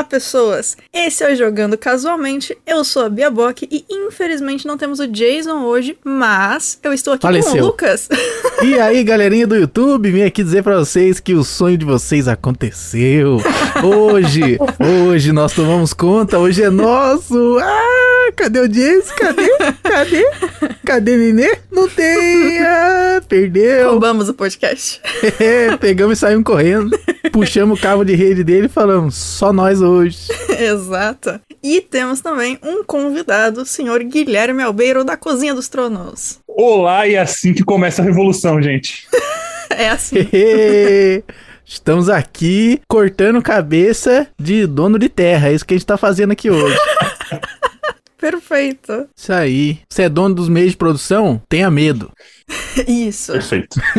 Olá, pessoas! Esse é o Jogando Casualmente. Eu sou a Bia Bock e infelizmente não temos o Jason hoje, mas eu estou aqui Faleceu. com o Lucas. E aí, galerinha do YouTube, vim aqui dizer pra vocês que o sonho de vocês aconteceu. Hoje, hoje nós tomamos conta, hoje é nosso. Ah, cadê o Jason? Cadê? Cadê? Cadê Nenê? Não tem. Ah, perdeu. Roubamos o podcast. É, pegamos e saímos correndo. Puxamos o cabo de rede dele e falamos, só nós hoje. Exato. E temos também um convidado, o senhor Guilherme Albeiro, da Cozinha dos Tronos. Olá, e é assim que começa a revolução, gente. É assim. Estamos aqui cortando cabeça de dono de terra. É isso que a gente tá fazendo aqui hoje. Perfeito. Isso aí. Você é dono dos meios de produção? Tenha medo. Isso. Perfeito.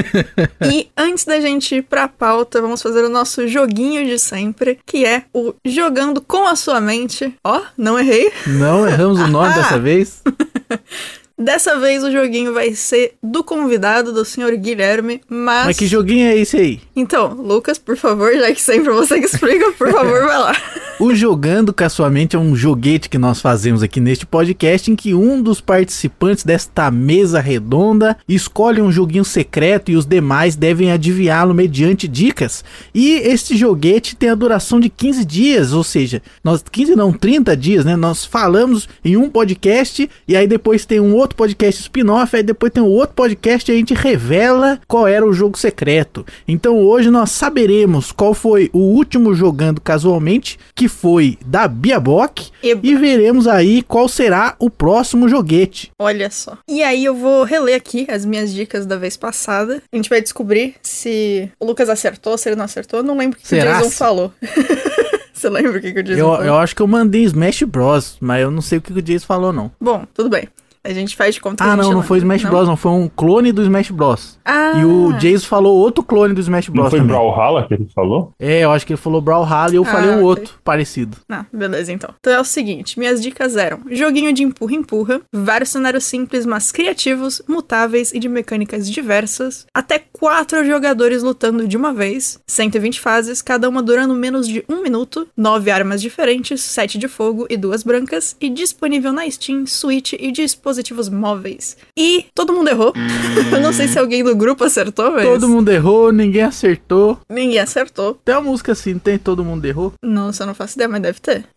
E antes da gente ir pra pauta, vamos fazer o nosso joguinho de sempre, que é o Jogando com a Sua Mente. Ó, não errei. Não erramos o nome dessa vez. Dessa vez o joguinho vai ser do convidado, do senhor Guilherme, mas... Mas que joguinho é esse aí? Então, Lucas, por favor, já que sempre você que explica, por favor, vai lá. O Jogando com a Sua Mente é um joguete que nós fazemos aqui neste podcast em que um dos participantes desta mesa redonda escolhe um joguinho secreto e os demais devem adivinhá-lo mediante dicas. E este joguete tem a duração de 15 dias, ou seja, nós 15 não, 30 dias, né? Nós falamos em um podcast e aí depois tem um outro podcast spin-off, aí depois tem um outro podcast e a gente revela qual era o jogo secreto. Então hoje nós saberemos qual foi o último jogando casualmente, que foi da Bia Bock, Eba. e veremos aí qual será o próximo joguete. Olha só. E aí eu vou reler aqui as minhas dicas da vez passada. A gente vai descobrir se o Lucas acertou, se ele não acertou. Não lembro o que, que o? Jason falou. Você lembra o que, que o Jason Eu, falou? eu acho que eu mandei Smash Bros, mas eu não sei o que o Jason falou não. Bom, tudo bem. A gente faz de conta que a Ah, gente não, não lembra. foi Smash Bros, não, foi um clone do Smash Bros. Ah, E o Jason falou outro clone do Smash Bros Não foi também. Brawlhalla que ele falou? É, eu acho que ele falou Brawlhalla e eu Ah, falei um outro parecido. Ah, beleza então. Então é o seguinte, minhas dicas eram joguinho de empurra-empurra, vários cenários simples, mas criativos, mutáveis e de mecânicas diversas, até quatro jogadores lutando de uma vez, 120 fases, cada uma durando menos de um minuto, nove armas diferentes, sete de fogo e duas brancas, e disponível na Steam, Switch e dispositivos móveis. E todo mundo errou. Eu não sei se alguém do grupo acertou, mas Todo mundo errou, ninguém acertou. ninguém acertou. Tem uma música assim, tem todo mundo errou? Nossa, eu não faço ideia, mas deve ter.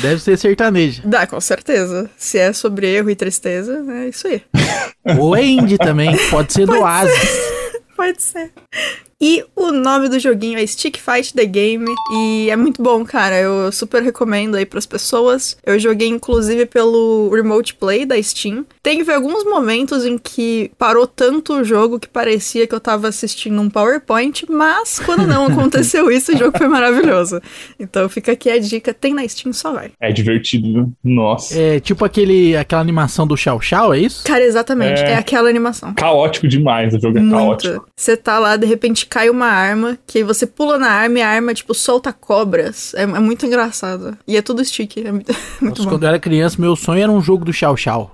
Deve ser sertaneja. Dá, com certeza. Se é sobre erro e tristeza, é isso aí. Ou é indie também, pode ser do Oasis. Pode ser. E o nome do joguinho é Stick Fight The Game e é muito bom, cara. Eu super recomendo aí pras pessoas. Eu joguei inclusive pelo Remote Play da Steam. Teve alguns momentos em que parou tanto o jogo que parecia que eu tava assistindo um PowerPoint, mas quando não aconteceu isso, o jogo foi maravilhoso. Então fica aqui a dica, tem na Steam, só vai. É divertido, viu? Nossa. É tipo aquele, aquela animação do Chau Chau, é isso? Cara, exatamente, é, É. aquela animação. Caótico demais, o jogo é caótico. Muito. Você tá lá, de repente cai uma arma, que aí você pula na arma e a arma, tipo, solta cobras. É, é muito engraçado. E é tudo stick. É muito, muito Nossa, bom. quando eu era criança, meu sonho era um jogo do Chau Chau.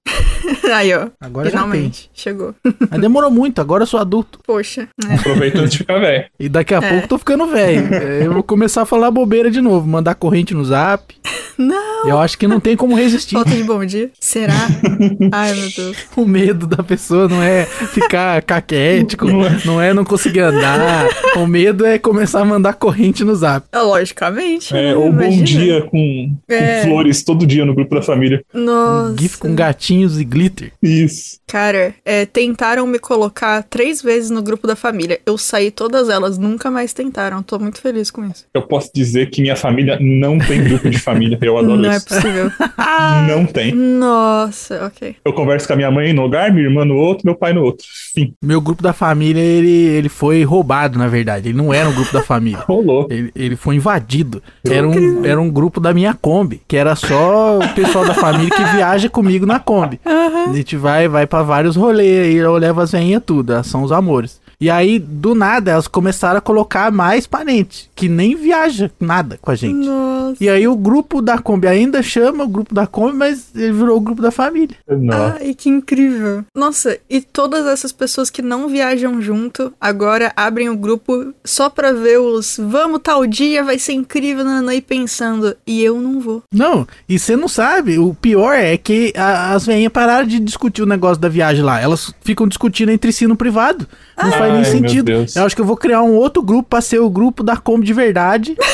Aí, ó. Agora finalmente. Chegou. já tem. Mas demorou muito, agora eu sou adulto. Poxa. É. Aproveita antes de ficar velho. E daqui a É. pouco eu tô ficando velho. É, Eu vou começar a falar bobeira de novo, mandar corrente no zap. Não. Eu acho que não tem como resistir. Falta de bom dia? Será? Ai, meu Deus. O medo da pessoa não é ficar caquético, não é não conseguir andar. O medo é começar a mandar corrente no zap. Ah, Logicamente. É, né? ou bom Imagina. dia com, com É. flores todo dia no grupo da família. Nossa. Um GIF com gatinhos e glitter. Isso. Cara, é, tentaram me colocar três vezes no grupo da família. Eu saí todas elas, nunca mais tentaram. Tô muito feliz com isso. Eu posso dizer que minha família não tem grupo de família. Eu adoro Não é isso. possível. Não tem. Nossa, ok. Eu converso com a minha mãe no lugar, minha irmã no outro, meu pai no outro. Fim. Meu grupo da família, ele, ele foi roubado, na verdade. Ele não era um grupo da família. Rolou. Ele, ele foi invadido. Era um, era um grupo da minha Kombi, que era só o pessoal da família que viaja comigo na Kombi. A gente vai, vai pra vários rolês aí, eu levo as veinhas tudo, elas são os amores. E aí, do nada, elas começaram a colocar mais parente, que nem viaja nada com a gente. Nossa. E aí o grupo da Kombi ainda chama o grupo da Kombi, mas ele virou o grupo da família. Nossa. Ai, que incrível. Nossa, e todas essas pessoas que não viajam junto agora abrem o grupo só pra ver os vamos tal dia, vai ser incrível, nananã, e pensando, e eu não vou. Não, e você não sabe, o pior é que a- as veinhas pararam de discutir o negócio da viagem lá. Elas ficam discutindo entre si no privado. Não faz nem sentido. Eu acho que eu vou criar um outro grupo pra ser o grupo da Kombi de verdade.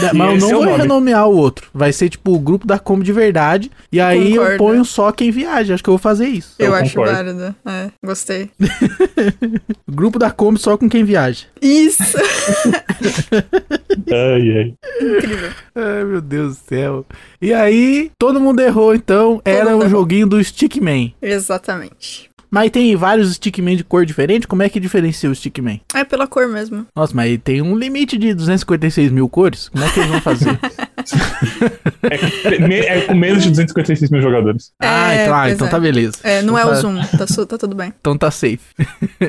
Da- mas eu não é vou nome. renomear o outro. Vai ser tipo o grupo da Kombi de verdade. E aí eu Concordo. ponho só quem viaja. Acho que eu vou fazer isso. Eu, Eu acho concordo. válido. É, gostei. Grupo da Kombi só com quem viaja. Isso! Ai, ai. incrível. Ai, meu Deus do céu. E aí, todo mundo errou, então. Era mundo o errou. joguinho do Stickman. Exatamente. Mas tem vários Stickman de cor diferente. Como é que diferencia o Stickman? É pela cor mesmo. Nossa, mas tem um limite de 256 mil cores? Como é que eles vão fazer? É, é com menos de 256 mil jogadores. ah, É, então, ah, então é. tá beleza. É, não é Então o tá- Zoom, tá, su- tá tudo bem. Então tá safe.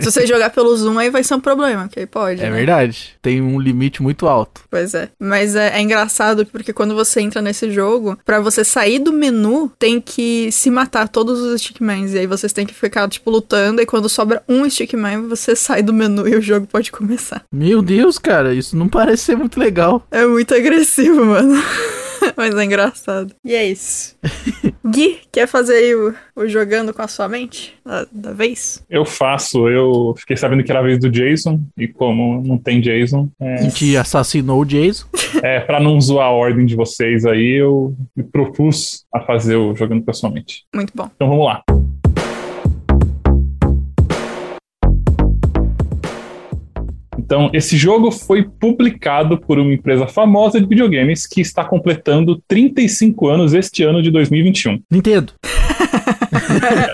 Se você jogar pelo Zoom, aí vai ser um problema, que aí pode. É né? verdade. Tem um limite muito alto. Pois é. Mas é, é engraçado porque quando você entra nesse jogo, pra você sair do menu, tem que se matar todos os stickmans. E aí vocês têm que ficar, tipo, lutando. E quando sobra um stickman, você sai do menu e o jogo pode começar. Meu Deus, cara, isso não parece ser muito legal. É muito agressivo, mano. Mas é engraçado. E é isso. Gui, quer fazer aí o, o jogando com a sua mente? Da, da vez? Eu faço, eu fiquei sabendo que era a vez do Jason, e como não tem Jason, A gente assassinou o Jason. é, pra não zoar a ordem de vocês aí, eu me propus a fazer o Jogando Pessoalmente. Muito bom. Então vamos lá. Então, esse jogo foi publicado por uma empresa famosa de videogames que está completando 35 anos este ano de 2021. Nintendo.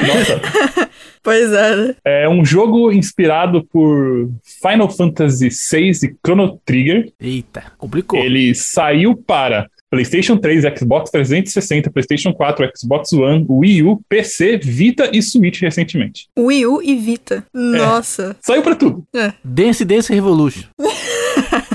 Nossa, Pois é, né? é um jogo inspirado por Final Fantasy VI e Chrono Trigger. Eita, complicou. Ele saiu para PlayStation 3, Xbox 360, PlayStation 4, Xbox One, Wii U, PC, Vita e Switch recentemente. Wii U e Vita. Nossa. Saiu para tudo. Dance Dance Revolution.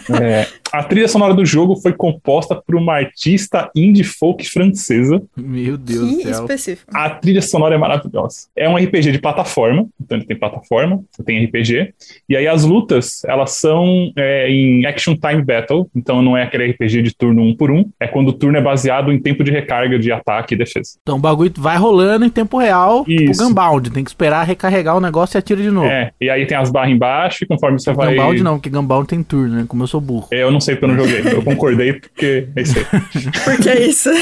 É, a trilha sonora do jogo foi composta por uma artista indie folk francesa. Meu Deus do Que céu. específico. A trilha sonora é maravilhosa. É um RPG de plataforma, então ele tem plataforma, você tem RPG. E aí as lutas, elas são é, em Action Time Battle, então não é aquele RPG de turno um por um, é quando o turno é baseado em tempo de recarga de ataque e defesa. Então o bagulho vai rolando em tempo real, tipo Isso. Gunbound. Tem que esperar recarregar o negócio e atira de novo. É, e aí tem as barras embaixo e conforme você vai... Gunbound não, porque Gunbound tem turno, né? Como eu sou burro. É, Eu não sei porque eu não joguei, eu concordei porque é isso aí. Porque é isso.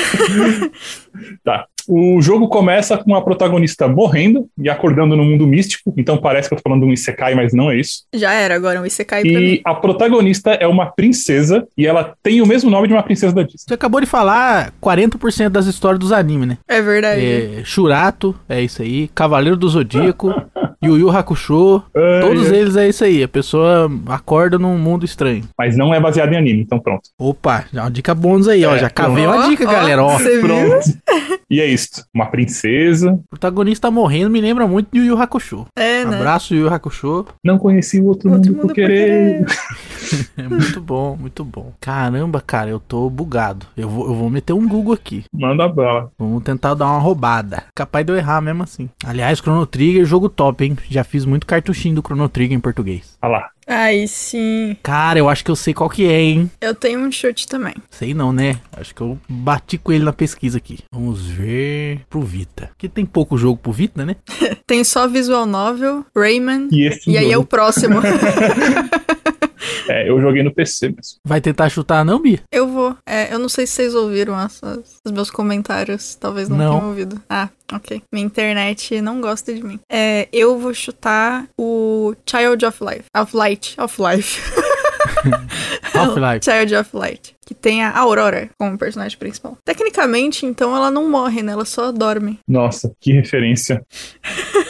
Tá. O jogo começa com a protagonista morrendo e acordando no mundo místico, então parece que eu tô falando de um Isekai, mas não é isso. Já era, agora um Isekai pra mim. E a protagonista é uma princesa e ela tem o mesmo nome de uma princesa da Disney. Você acabou de falar 40% das histórias dos animes, né? É verdade. É, Shurato, é isso aí. Cavaleiro do Zodíaco, Yu Yu Hakusho. Ai, Todos ai. eles é isso aí. A pessoa acorda num mundo estranho. Mas não é baseado em anime, então pronto. Opa, já uma dica bônus aí, ó. É, Já cavei Ó, uma dica, ó, galera, ó. Você viu? Pronto. e é isso. Uma princesa. O protagonista morrendo me lembra muito de Yu Yu Hakusho. É, né? Abraço, Yu Yu Hakusho. Não conheci o outro, Outro mundo, mundo por querer. É muito bom, muito bom. Caramba, cara, eu tô bugado. Eu vou, eu vou meter um Google aqui. Manda bala. Vamos tentar dar uma roubada. Capaz de eu errar mesmo assim. Aliás, Chrono Trigger, jogo top, hein? Já fiz muito cartuchinho do Chrono Trigger em português. Olha lá. Aí sim. Cara, eu acho que eu sei qual que é, hein? Eu tenho um chute também. Sei não, né? Acho que eu bati com ele na pesquisa aqui. Vamos ver pro Vita. Porque tem pouco jogo pro Vita, né? Tem só Visual Novel, Rayman. E esse E aí é o próximo. é, eu joguei no PC mesmo. Vai tentar chutar, não, Bia? eu vou. É, eu não sei se vocês ouviram essas- os meus comentários. Talvez não, Não. tenham ouvido. Ah, ok. Minha internet não gosta de mim. É, eu vou chutar o Child of Life. Of Light. Of Life. Half-Life. Child of Light. Que tem a Aurora como personagem principal. Tecnicamente, então, ela não morre, né? Ela só dorme. Nossa, que referência.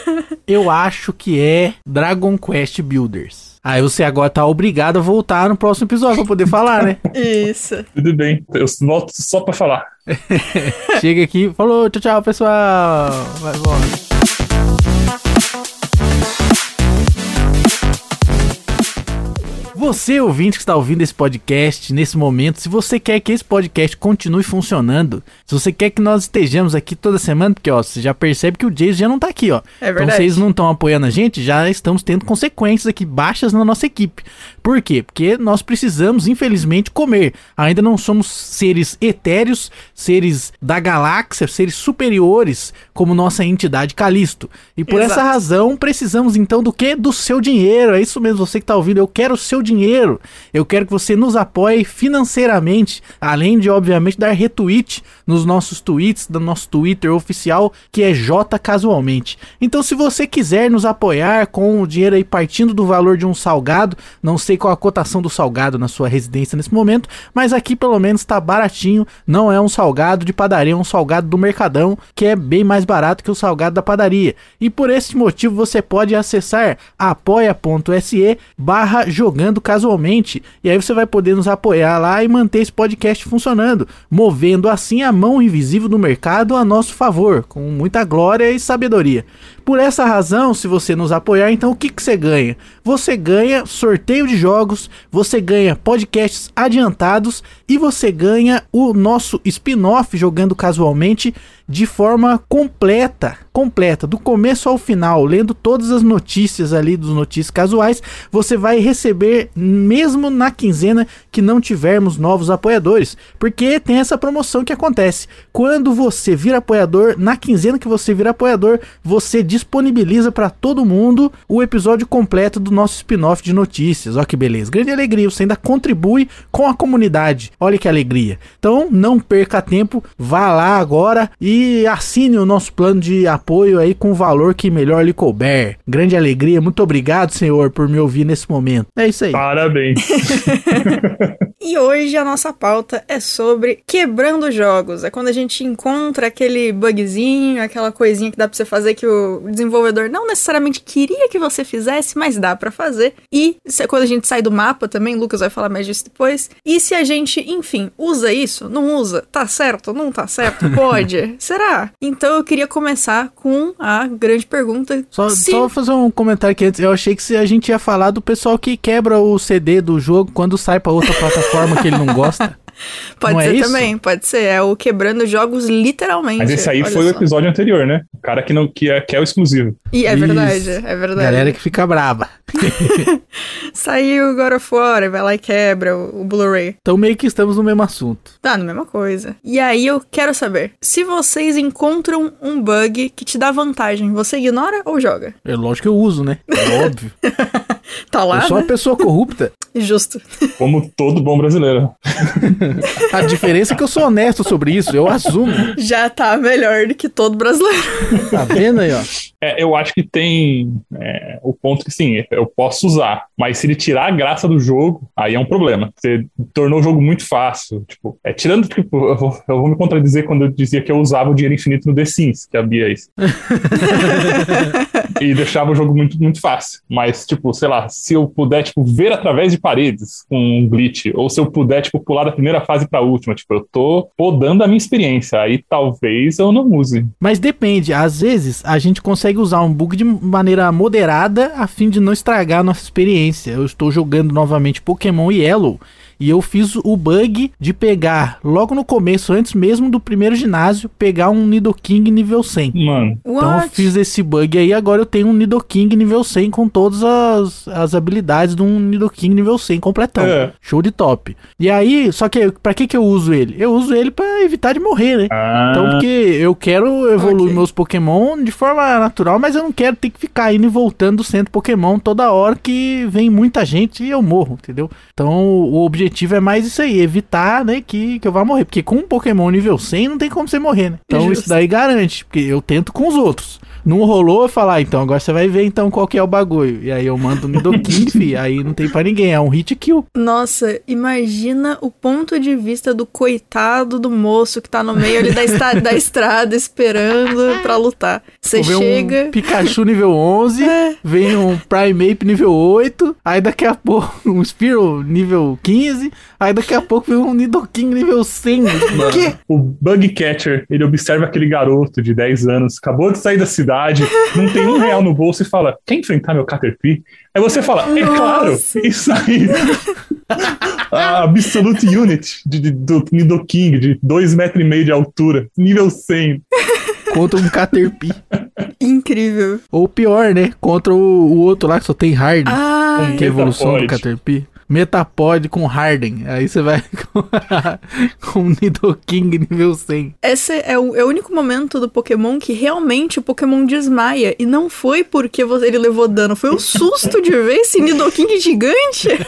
Eu acho que é Dragon Quest Builders. Aí você agora tá obrigado a voltar no próximo episódio pra poder falar, né? Isso. Tudo bem, eu volto só pra falar. Chega aqui, falou, tchau, tchau, pessoal. Vai embora. Você, ouvinte que está ouvindo esse podcast nesse momento, se você quer que esse podcast continue funcionando, se você quer que nós estejamos aqui toda semana, porque ó, você já percebe que o Jason já não tá aqui, ó. É Então verdade. vocês não estão apoiando a gente, já estamos tendo consequências aqui baixas na nossa equipe. Por quê? Porque nós precisamos, infelizmente, comer. Ainda não somos seres etéreos, seres da galáxia, seres superiores, como nossa entidade Calisto. E por Exato. essa razão, precisamos então do que? Do seu dinheiro. É isso mesmo, você que tá ouvindo, eu quero o seu dinheiro. Eu quero que você nos apoie financeiramente, além de, obviamente, dar retweet nos nossos tweets, do nosso Twitter oficial, que é J Casualmente. Então, se você quiser nos apoiar com o dinheiro aí partindo do valor de um salgado, não sei qual a cotação do salgado na sua residência nesse momento, mas aqui pelo menos tá baratinho, não é um salgado de padaria, é um salgado do Mercadão, que é bem mais barato que o salgado da padaria. E por esse motivo você pode acessar apoia.se barra jogando casualmente, e aí você vai poder nos apoiar lá e manter esse podcast funcionando, movendo assim a mão invisível do mercado a nosso favor, com muita glória e sabedoria. Por essa razão, se você nos apoiar, então o que, que você ganha? Você ganha sorteio de jogos, você ganha podcasts adiantados e você ganha o nosso spin-off jogando casualmente de forma completa, completa, do começo ao final, lendo todas as notícias ali dos notícias casuais, você vai receber mesmo na quinzena que não tivermos novos apoiadores, porque tem essa promoção que acontece. Quando você vira apoiador, na quinzena que você vira apoiador, você disponibiliza para todo mundo o episódio completo do nosso spin-off de notícias. Olha que beleza, grande alegria, você ainda contribui com a comunidade. Olha que alegria. Então, não perca tempo, vá lá agora e assine o nosso plano de apoio aí com o valor que melhor lhe couber. Grande alegria, muito obrigado, senhor, por me ouvir nesse momento. É isso aí. Parabéns. E hoje a nossa pauta é sobre quebrando jogos. É quando a gente encontra aquele bugzinho, aquela coisinha que dá pra você fazer que o desenvolvedor não necessariamente queria que você fizesse, mas dá pra fazer. E se- quando a gente sai do mapa também, Lucas vai falar mais disso depois. E se a gente, enfim, usa isso, não usa, tá certo, não tá certo, pode, será? Então eu queria começar com a grande pergunta. Só, se... só fazer um comentário aqui antes. Eu achei que se a gente ia falar do pessoal que quebra o CD do jogo quando sai pra outra plataforma que ele não gosta. Pode não é ser isso? também, pode ser. É o quebrando jogos literalmente. Mas esse aí olha foi o só. episódio anterior, né? O cara que, não, que, é, que é o exclusivo. E é Isso. verdade, é verdade. Galera que fica braba. Saiu o God of War, vai lá e quebra o, o Blu-ray. Então meio que estamos no mesmo assunto. Tá, na mesma coisa. E aí eu quero saber, se vocês encontram um bug que te dá vantagem, você ignora ou joga? É lógico que eu uso, né? É óbvio. Tá lá, eu sou uma né? pessoa corrupta. Justo. Como todo bom brasileiro. A diferença é que eu sou honesto sobre isso. Eu assumo. Já tá melhor do que todo brasileiro. Tá vendo aí, ó? É, eu acho que tem é, o ponto que sim, eu posso usar, mas se ele tirar a graça do jogo, aí é um problema. Você tornou o jogo muito fácil. Tipo, é, tirando, tipo, eu vou, eu vou me contradizer quando eu dizia que eu usava o dinheiro infinito no The Sims, que havia isso. e deixava o jogo muito, muito fácil. Mas, tipo, sei lá, se eu puder, tipo, ver através de paredes com um glitch, ou se eu puder, tipo, pular da primeira fase pra última, tipo, eu tô podando a minha experiência. Aí talvez eu não use. Mas depende. Às vezes a gente consegue usar um bug de maneira moderada a fim de não estragar a nossa experiência. Eu estou jogando novamente Pokémon Yellow. E eu fiz o bug de pegar, logo no começo, antes mesmo do primeiro ginásio, pegar um Nidoking nível 100. Mano, Então eu fiz esse bug aí, agora eu tenho um Nidoking nível 100 com todas as, as habilidades de um Nidoking nível 100 completão. É. Show de top. E aí, só que pra que que eu uso ele? Eu uso ele pra evitar de morrer, né? ah, Então, porque eu quero evoluir Ok. meus Pokémon de forma natural, mas eu não quero ter que ficar indo e voltando do centro Pokémon toda hora que vem muita gente e eu morro, entendeu? Então, o objetivo é mais isso aí, evitar, né, que, que eu vá morrer. Porque com um Pokémon nível 100 não tem como você morrer, né? Então, Justo. isso daí garante, porque eu tento com os outros. Não rolou, eu falar, ah, então agora você vai ver então qual que é o bagulho. E aí eu mando o Nidoking, fi, aí não tem pra ninguém, é um hit kill. Nossa, imagina o ponto de vista do coitado do moço que tá no meio ali da, esta- da estrada esperando pra lutar. Você chega. um Pikachu nível 11, É. vem um Primeape nível 8, aí daqui a pouco um Spearow nível 15, aí daqui a pouco vem um Nidoking nível 100. O quê? O Bug Catcher, ele observa aquele garoto de 10 anos, acabou de sair da cidade, cidade, não tem um real no bolso e fala: quer enfrentar meu Caterpie? Aí você fala, é claro, Nossa. isso aí. A Absolute Unit de, de- do Nidoking, de 2,5 metros e meio de altura, nível 100. Contra um Caterpie. Incrível. Ou pior, né? Contra o, o outro lá que só tem Harden. Ah, que é a evolução do. Caterpie. Metapod com Harden. Aí você vai com, com o Nidoking nível 100. esse é o, é o único momento do Pokémon que realmente o Pokémon desmaia. E não foi porque você- ele levou dano, foi o susto de ver esse Nidoking gigante.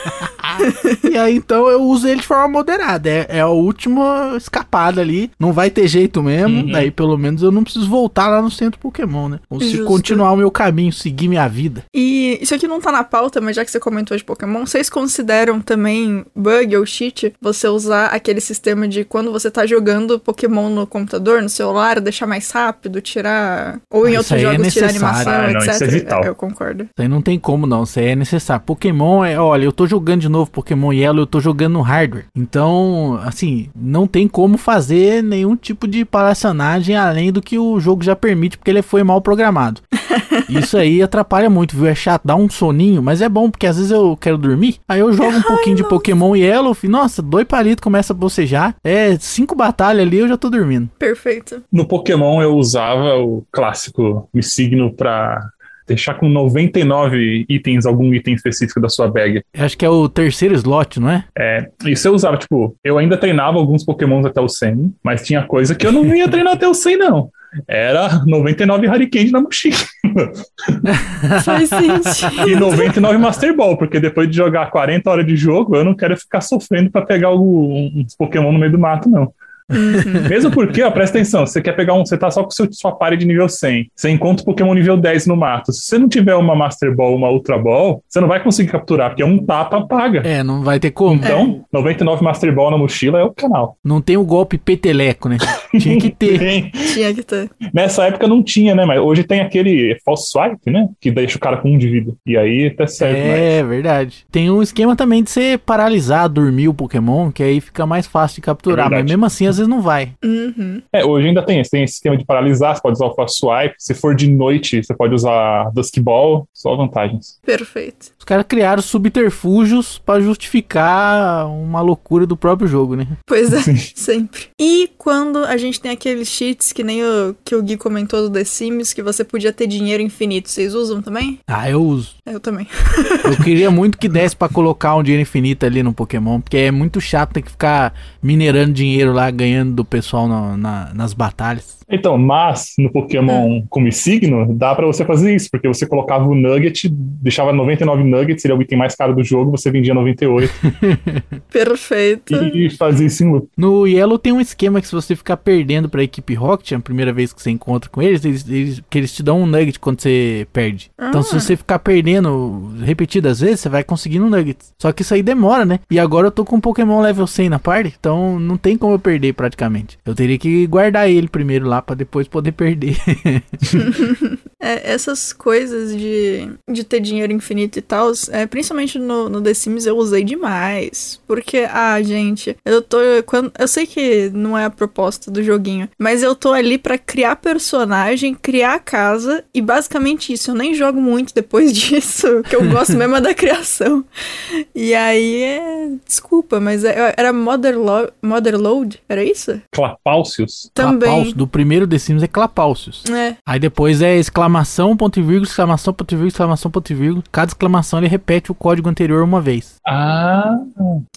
E aí então eu uso ele de forma moderada. É, é a última escapada ali. Não vai ter jeito mesmo. Uhum. Daí pelo menos eu não preciso voltar lá no centro Pokémon, né? Consigo Justo. continuar o meu caminho, seguir minha vida. E isso aqui não tá na pauta, mas já que você comentou de Pokémon, vocês consideram também bug ou cheat você usar aquele sistema de quando você tá jogando Pokémon no computador, no celular, deixar mais rápido, tirar. Ou em Ah, isso outros é jogos tirar necessário. animação, Ah, não, etc. isso é vital. Eu concordo. Isso aí não tem como não, isso aí é necessário. Pokémon é, olha, eu tô jogando de novo Pokémon Yellow, eu tô jogando no hardware. Então, assim, não tem como fazer nenhum tipo de palhaçonagem além do que o jogo já permite, porque ele foi mal programado. Isso aí atrapalha muito, viu? É chato, dá um soninho, mas é bom, porque às vezes eu quero dormir, aí eu jogo um pouquinho de Pokémon Yellow, fi- nossa, dois palitos começa a bocejar, é cinco batalhas ali, eu já tô dormindo. Perfeito. No Pokémon eu usava o clássico Me Signo pra deixar com 99 itens, algum item específico da sua bag. Eu Acho que é o terceiro slot, não é? É, isso eu usava, tipo, eu ainda treinava alguns Pokémons até o 100, mas tinha coisa que eu não ia treinar até o 100, não. Era 99 Hurricane na mochila Faz sentido. e 99 Master Ball, porque depois de jogar 40 horas de jogo, eu não quero ficar sofrendo pra pegar algum- uns Pokémon no meio do mato, não. Mesmo porque, ó, presta atenção, você quer pegar um, você tá só com seu, sua party de nível 100, você encontra o Pokémon nível 10 no mato. Se você não tiver uma Master Ball, uma Ultra Ball, você não vai conseguir capturar, porque um tapa paga. É, não vai ter como. Então, 99 Master Ball na mochila é o canal. Não tem o golpe peteleco, né? Tinha que ter. Tinha que ter. Nessa época não tinha, né? Mas hoje tem aquele false swipe, né? Que deixa o cara com um de vida. E aí até serve, mas... É, verdade. Tem um esquema também de você paralisar, dormir o Pokémon, que aí fica mais fácil de capturar. É mas mesmo assim, às vezes não vai. Uhum. É, hoje ainda tem. Você tem esse esquema de paralisar, você pode usar o false swipe. Se for de noite, você pode usar Dusk Ball. Só vantagens. Perfeito. Os caras criaram subterfúgios pra justificar uma loucura do próprio jogo, né? Pois é, Sim. sempre. E quando a gente tem aqueles cheats que nem o que o Gui comentou do The Sims, que você podia ter dinheiro infinito, vocês usam também? Ah, eu uso. Eu também. Eu queria muito que desse pra colocar um dinheiro infinito ali no Pokémon, porque é muito chato ter que ficar minerando dinheiro lá, ganhando do pessoal na- na- nas batalhas. Então, mas no Pokémon como signo, dá pra você fazer isso, porque você colocava o Nugget, deixava 99 Nuggets, seria o item mais caro do jogo, você vendia 98 Perfeito. e fazia isso em loop. No Yellow tem um esquema que se você ficar perdendo pra equipe Rocket, a primeira vez que você encontra com eles, eles, eles- que eles te dão um nugget quando você perde. Então se Ah. você ficar perdendo repetidas vezes, você vai conseguindo um nugget. Só que isso aí demora, né? E agora eu tô com um Pokémon level 100 na party, então não tem como eu perder praticamente. Eu teria que guardar ele primeiro lá pra depois poder perder. É, essas coisas de, de ter dinheiro infinito e tal, é, principalmente no, no The Sims eu usei demais. Porque, ah, gente, eu tô. Quando, eu sei que não é a proposta do joguinho, mas eu tô ali pra criar personagem, criar casa e basicamente isso. Eu nem jogo muito depois disso, que eu gosto mesmo é da criação. E aí é. Desculpa, mas é- era Motherlo Motherload? Era isso? Clapalcios. Também. Clapalcios, do primeiro The Sims é Clapalcios. É. Aí depois é exclamação, ponto e vírgula, exclamação, ponto e vírgula, exclamação, ponto e vírgula. Cada exclamação ele repete o código anterior uma vez. Ah,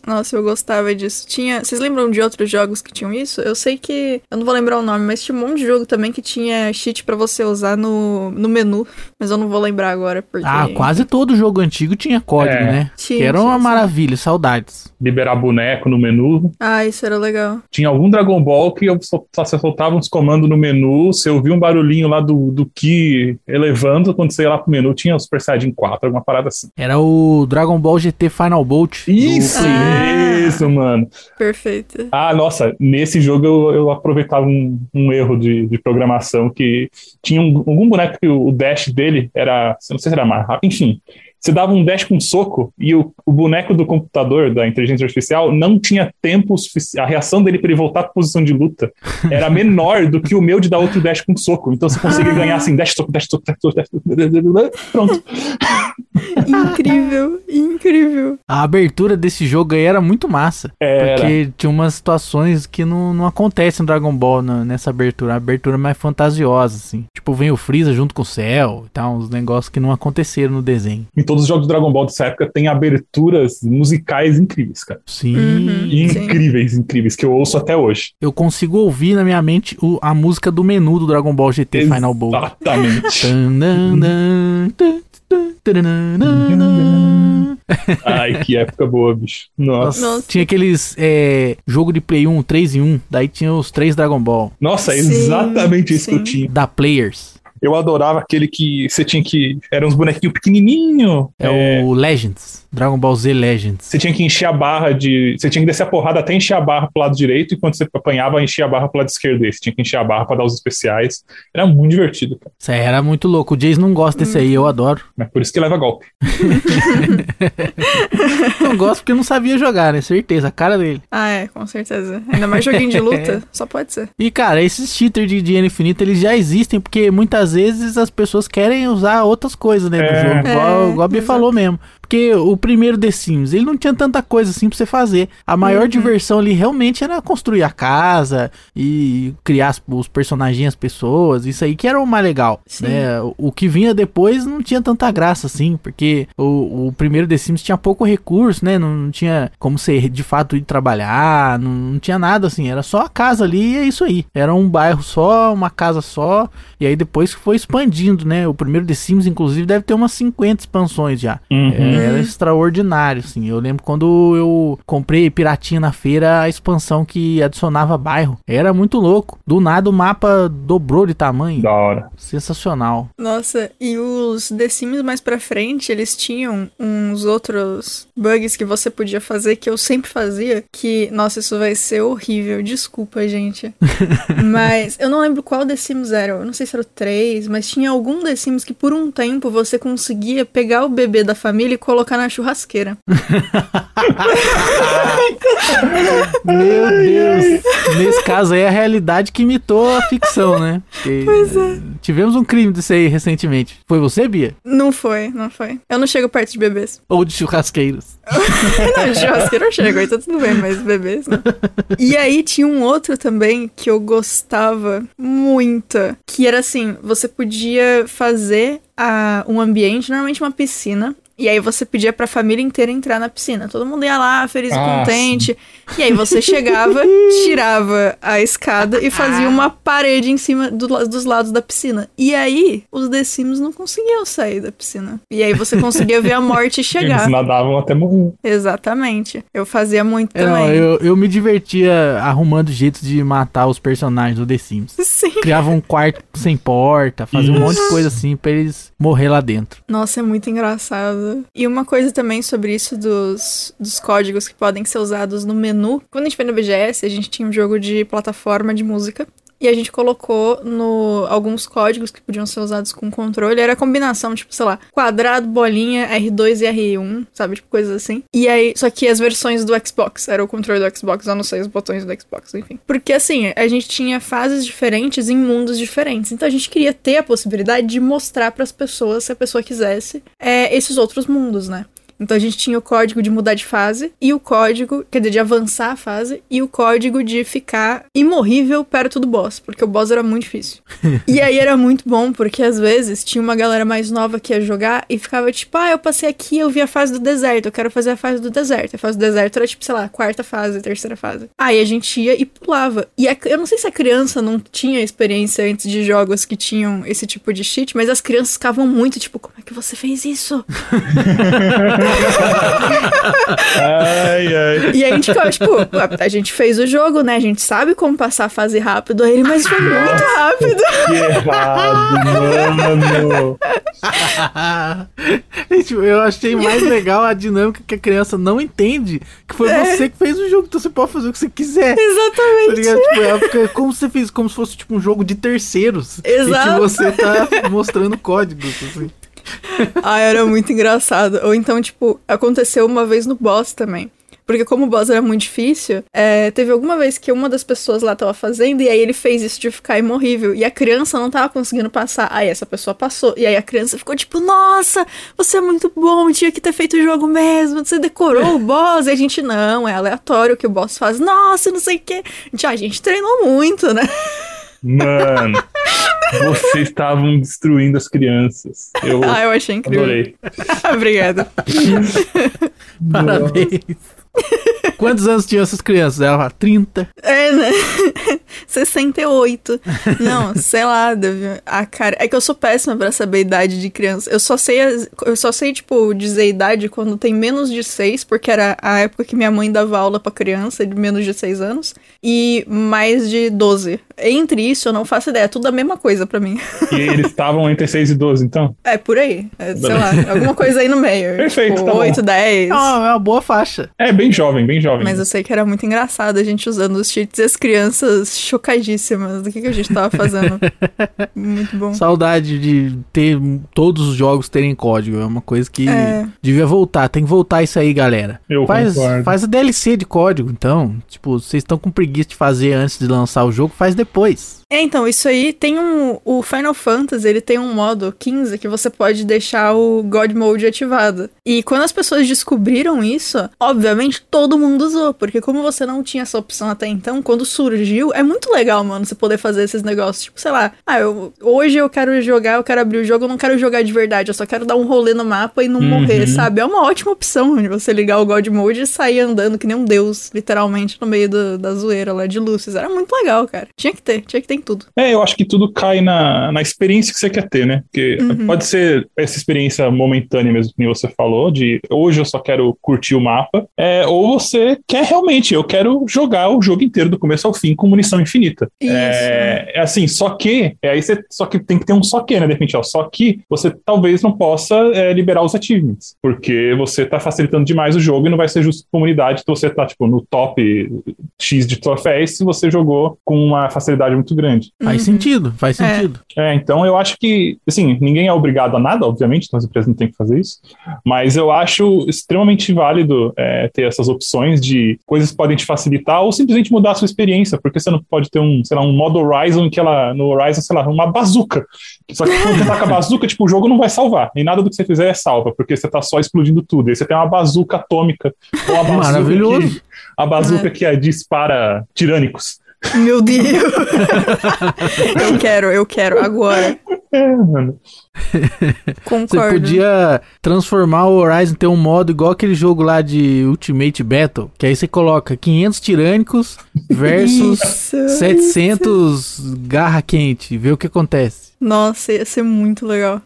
Nossa, eu gostava disso. Tinha. Vocês lembram de outros jogos que tinham isso? Eu sei que. Eu não vou lembrar o nome, mas tinha um monte de jogo também que tinha cheat pra você usar no, no menu. Mas eu não vou lembrar agora, porque. Ah, quase todo jogo antigo tinha código, É. né? Tinha, que era tinha, uma sim. maravilha, saudades. liberar boneco no menu. Ah, isso era legal. Tinha algum Dragon Ball que eu sol- você soltava uns comandos no menu, você ouvia um barulhinho lá do, do Ki elevando, quando você ia lá pro menu, tinha o Super Saiyajin 4, alguma parada assim. Era o Dragon Ball GT Final Bolt. Isso. Ah. isso, mano. Perfeito. Ah, nossa, nesse jogo eu, eu aproveitava um, um erro de, de programação que tinha um- algum boneco que o dash dele era, não sei se era mais rápido, enfim. Você dava um dash com um soco e o, o boneco do computador, da inteligência artificial, não tinha tempo suficiente. A reação dele para ele voltar para posição de luta era menor do que o meu de dar outro dash com um soco. Então você conseguia ganhar assim, dash, soco, dash, soco, dash, soco, dash, soco, pronto. incrível, incrível. A abertura desse jogo aí era muito massa. Era. Porque tinha umas situações que não, não acontecem no Dragon Ball na- nessa abertura. A abertura mais fantasiosa, assim. Tipo, vem o Freeza junto com o Cell e tal. Uns negócios que não aconteceram no desenho. Em todos os jogos do Dragon Ball dessa época tem aberturas musicais incríveis, cara. Sim. Uhum. Sim. Incríveis, incríveis, que eu ouço até hoje. Eu consigo ouvir na minha mente o- a música do menu do Dragon Ball GT Final Bowl. Exatamente. Ai, que época boa, bicho. Nossa. Nossa. Tinha aqueles é, jogo de Play 1, 3 em 1. Daí tinha os três Dragon Ball. Nossa, é Sim, exatamente isso que eu sim. tinha. Da Players. Eu adorava aquele que você tinha que. Eram uns bonequinhos pequenininhos. É, o Legends. Dragon Ball Z Legends. Você tinha que encher a barra de. Você tinha que descer a porrada até encher a barra pro lado direito, e quando você apanhava, encher a barra pro lado esquerdo. Você tinha que encher a barra pra dar os especiais. Era muito divertido, cara. Isso aí era muito louco. O Jace não gosta desse aí, eu adoro. Mas por isso que leva golpe. Não gosto porque não sabia jogar, né? Certeza, a cara dele. Ah, é, com certeza. Ainda mais joguinho de luta, só pode ser. E, cara, esses cheaters de dinheiro infinito, eles já existem, porque muitas vezes as pessoas querem usar outras coisas, né, do É. jogo. Igual, É, igual a Bia exato. falou mesmo. Porque o primeiro The Sims, ele não tinha tanta coisa assim pra você fazer. A maior Uhum. diversão ali realmente era construir a casa e criar os personagens, as pessoas. Isso aí que era o mais legal, Sim. né? O, o que vinha depois não tinha tanta graça assim, porque o, o primeiro The Sims tinha pouco recurso, né? Não, não tinha como você de fato ir trabalhar, não, não tinha nada assim. Era só a casa ali e é isso aí. Era um bairro só, uma casa só. E aí depois que foi expandindo, né? O primeiro The Sims, inclusive, deve ter umas 50 expansões já. É, era extraordinário, assim. Eu lembro quando eu comprei Piratinha na feira, a expansão que adicionava bairro. Era muito louco. Do nada o mapa dobrou de tamanho. Da hora. Sensacional. Nossa, e os The Sims mais pra frente, eles tinham uns outros bugs que você podia fazer que eu sempre fazia, que, nossa, isso vai ser horrível, desculpa, gente. mas eu não lembro qual The Sims era, eu não sei se era o 3, mas tinha algum The Sims que por um tempo você conseguia pegar o bebê da família e colocar na churrasqueira. Meu Deus. Nesse caso aí, a realidade que imitou a ficção, né? Porque, Pois é. Tivemos um crime desse aí recentemente. Foi você, Bia? Não foi, não foi. Eu não chego perto de bebês. Ou de churrasqueiros? Não, de churrasqueira eu chego, aí tá tudo bem, mas bebês não. E aí tinha um outro também que eu gostava muito, que era assim, você podia fazer a, um ambiente, normalmente uma piscina, e aí você pedia pra família inteira entrar na piscina. Todo mundo ia lá, feliz e Ah, contente. E aí você chegava, tirava a escada e fazia uma parede em cima do dos lados da piscina. E aí os The Sims não conseguiam sair da piscina. E aí você conseguia ver a morte chegar. Eles nadavam até morrer. Exatamente. Eu fazia muito É, também. eu, eu me divertia arrumando jeitos de matar os personagens do The Sims. Sim. Criava um quarto sem porta, fazia um monte de coisa assim pra eles morrer lá dentro. Nossa, é muito engraçado. E uma coisa também sobre isso dos, dos códigos que podem ser usados no menu. Quando a gente foi no BGS, a gente tinha um jogo de plataforma de música. E a gente colocou no alguns códigos que podiam ser usados com controle. Era combinação, tipo, sei lá, quadrado, bolinha, R2 e R1, sabe? Tipo, coisas assim. E aí, só que as versões do Xbox, era o controle do Xbox, eu não sei os botões do Xbox, enfim. Porque assim, a gente tinha fases diferentes em mundos diferentes. Então a gente queria ter a possibilidade de mostrar pras pessoas, se a pessoa quisesse, é, esses outros mundos, né? Então a gente tinha o código de mudar de fase e o código, quer dizer, de avançar a fase e o código de ficar imorrível perto do boss, porque o boss era muito difícil. e aí era muito bom, porque às vezes tinha uma galera mais nova que ia jogar e ficava tipo, ah, eu passei aqui, eu vi a fase do deserto, eu quero fazer a fase do deserto. A fase do deserto era tipo, sei lá, quarta fase, terceira fase. Aí a gente ia e pulava. E a- eu não sei se a criança não tinha experiência antes de jogos que tinham esse tipo de cheat, mas as crianças ficavam muito tipo, como é que você fez isso? Ai, ai. E a gente tipo, a, a gente fez o jogo, né? A gente sabe como passar a fase rápido. Aí ele, mas foi muito rápido. Que errado, mano. Gente, eu achei mais legal a dinâmica que a criança não entende que foi É. você que fez o jogo, então você pode fazer o que você quiser. Tá Exatamente. ligado? Tipo, ela fica- como você fez, como se fosse tipo um jogo de terceiros. E Exato. que você tá mostrando códigos, assim. ah, era muito engraçado. Ou então, tipo, aconteceu uma vez no boss também. Porque como o boss era muito difícil, é, teve alguma vez que uma das pessoas lá tava fazendo e aí ele fez isso de ficar imorrível. E a criança não tava conseguindo passar. Aí essa pessoa passou. E aí a criança ficou tipo, nossa, você é muito bom, tinha que ter feito o jogo mesmo. Você decorou o boss. E a gente, não, é aleatório o que o boss faz. Nossa, não sei o quê. A gente treinou muito, né? Mano, vocês estavam destruindo as crianças. Eu ah, eu achei incrível. Adorei. Obrigada. Parabéns. Quantos anos tinham essas crianças? Ela fala, 30. É, né? 68. Não, sei lá, a cara. É que eu sou péssima pra saber a idade de criança. Eu só sei, eu só sei, tipo, dizer a idade quando tem menos de 6, porque era a época que minha mãe dava aula pra criança de menos de 6 anos, e mais de 12. Entre isso, eu não faço ideia. É tudo a mesma coisa pra mim. E eles estavam entre 6 e 12, então? É, por aí. É, sei lá, alguma coisa aí no meio. Perfeito, tipo, tá 8, bom. 10. É uma, é uma boa faixa. É, bem jovem, bem jovem. Mas eu sei que era muito engraçado a gente usando os cheats e as crianças chocadíssimas do que, que a gente tava fazendo. muito bom. Saudade de ter todos os jogos terem código. É uma coisa que É. devia voltar. Tem que voltar isso aí, galera. Eu faz, concordo. faz a DLC de código, então. Tipo, vocês estão com preguiça de fazer antes de lançar o jogo, faz depois depois. É, então, isso aí tem um. O Final Fantasy, ele tem um modo 15 que você pode deixar o God Mode ativado. E quando as pessoas descobriram isso, obviamente todo mundo usou. Porque como você não tinha essa opção até então, quando surgiu, é muito legal, mano, você poder fazer esses negócios. Tipo, sei lá, ah, eu, hoje eu quero jogar, eu quero abrir o jogo, eu não quero jogar de verdade, eu só quero dar um rolê no mapa e não Uhum. morrer, sabe? É uma ótima opção de você ligar o God Mode e sair andando que nem um deus, literalmente, no meio do- da zoeira lá de luzes. Era muito legal, cara. Tinha que ter, tinha que ter em tudo. É, eu acho que tudo cai na, na experiência que você quer ter, né? Porque Uhum. pode ser essa experiência momentânea mesmo, que você falou, de hoje eu só quero curtir o mapa, é, ou você quer realmente, eu quero jogar o jogo inteiro do começo ao fim com munição infinita. Isso. É, é assim, só que, é, aí você, só que tem que ter um só que, né, definitivamente, ó, só que você talvez não possa é, liberar os achievements, porque você tá facilitando demais o jogo e não vai ser justo com a comunidade, então você tá, tipo, no top X de troféus se você jogou com uma facilidade muito grande. Faz sentido, faz É. sentido. É, então eu acho que, assim, ninguém é obrigado a nada, obviamente, então as empresas não têm que fazer isso, mas eu acho extremamente válido é, ter essas opções de coisas que podem te facilitar ou simplesmente mudar a sua experiência, porque você não pode ter um, sei lá, um modo Horizon que ela, no Horizon, sei lá, uma bazuca. Só que quando você tá com a bazuca, tipo, o jogo não vai salvar, e nada do que você fizer é salva, porque você tá só explodindo tudo, e aí você tem uma bazuca atômica, ou uma bazuca Maravilhoso. que, a bazuca que é, dispara tirânicos. Meu Deus! eu quero, eu quero, agora. É, mano. Você Concordo. podia transformar o Horizon ter um modo igual aquele jogo lá de Ultimate Battle, que aí você coloca 500 tirânicos versus Isso. 700 garra quente, vê o que acontece. Nossa, ia ser muito legal.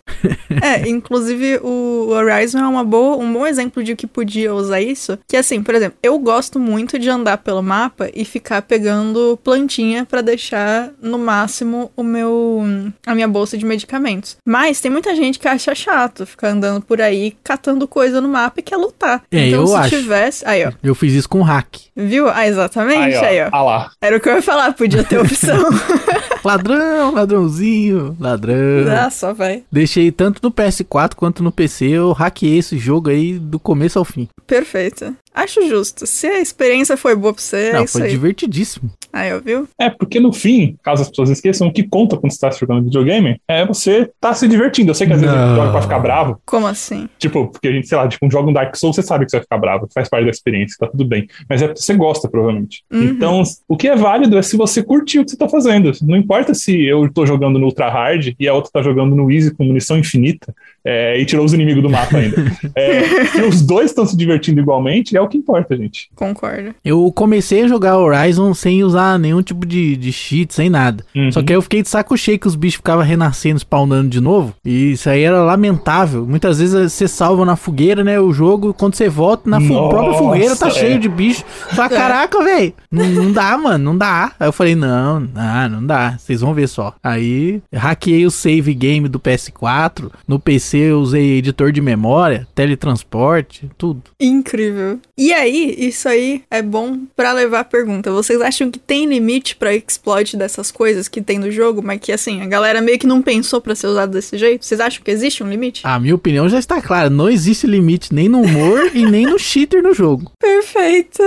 é, inclusive o Horizon é uma boa, um bom exemplo de que podia usar isso. Que assim, por exemplo, eu gosto muito de andar pelo mapa e ficar pegando plantinha pra deixar no máximo o meu a minha bolsa de medicamentos. Mas tem muita gente que acha chato ficar andando por aí catando coisa no mapa e quer lutar. É, então eu se acho. tivesse, aí ó, Eu fiz isso com hack. viu? Ah, exatamente, Aí, aí ó, ó. ah lá. Era o que eu ia falar, podia ter opção. Ladrão, ladrãozinho, ladrão. ah, só vai. Deixei tanto no PS4 quanto no PC, eu hackeei esse jogo aí do começo ao fim. Perfeito. Acho justo. Se a experiência foi boa pra você, é Não, isso foi aí. divertidíssimo. Aí, ó, viu? É, porque no fim, caso as pessoas esqueçam, o que conta quando você tá jogando videogame é você tá se divertindo. Eu sei que às vezes a gente joga pra ficar bravo, Como assim? tipo, porque a gente, sei lá, tipo, um jogo um Dark Souls, você sabe que você vai ficar bravo, faz parte da experiência, tá tudo bem. Mas é porque você gosta, provavelmente. Uhum. Então, o que é válido é se você curtiu o que você tá fazendo. Não importa se eu tô jogando no Ultra Hard e a outra tá jogando no Easy com munição infinita é, e tirou os inimigos do mapa ainda. É, se os dois estão se divertindo igualmente, é o que importa, gente. Concordo. Eu comecei a jogar Horizon sem usar nenhum tipo de, de cheat, sem nada. Uhum. Só que aí eu fiquei de saco cheio que os bichos ficavam renascendo, spawnando de novo. E isso aí era lamentável. Muitas vezes você salva na fogueira, né? O jogo, quando você volta na Nossa, própria fogueira, tá é. cheio de bicho. É. caraca, velho. Não, não dá, mano, não dá. Aí eu falei, não, não, não dá. Vocês vão ver só. Aí hackeei o save game do PS4. No PC eu usei editor de memória, teletransporte, tudo. Incrível. E aí, isso aí é bom pra levar a pergunta. Vocês acham que tem limite pra exploit dessas coisas que tem no jogo, mas que assim, a galera meio que não pensou pra ser usado desse jeito? Vocês acham que existe um limite? A minha opinião já está clara. Não existe limite nem no humor e nem no cheater no jogo. Perfeito.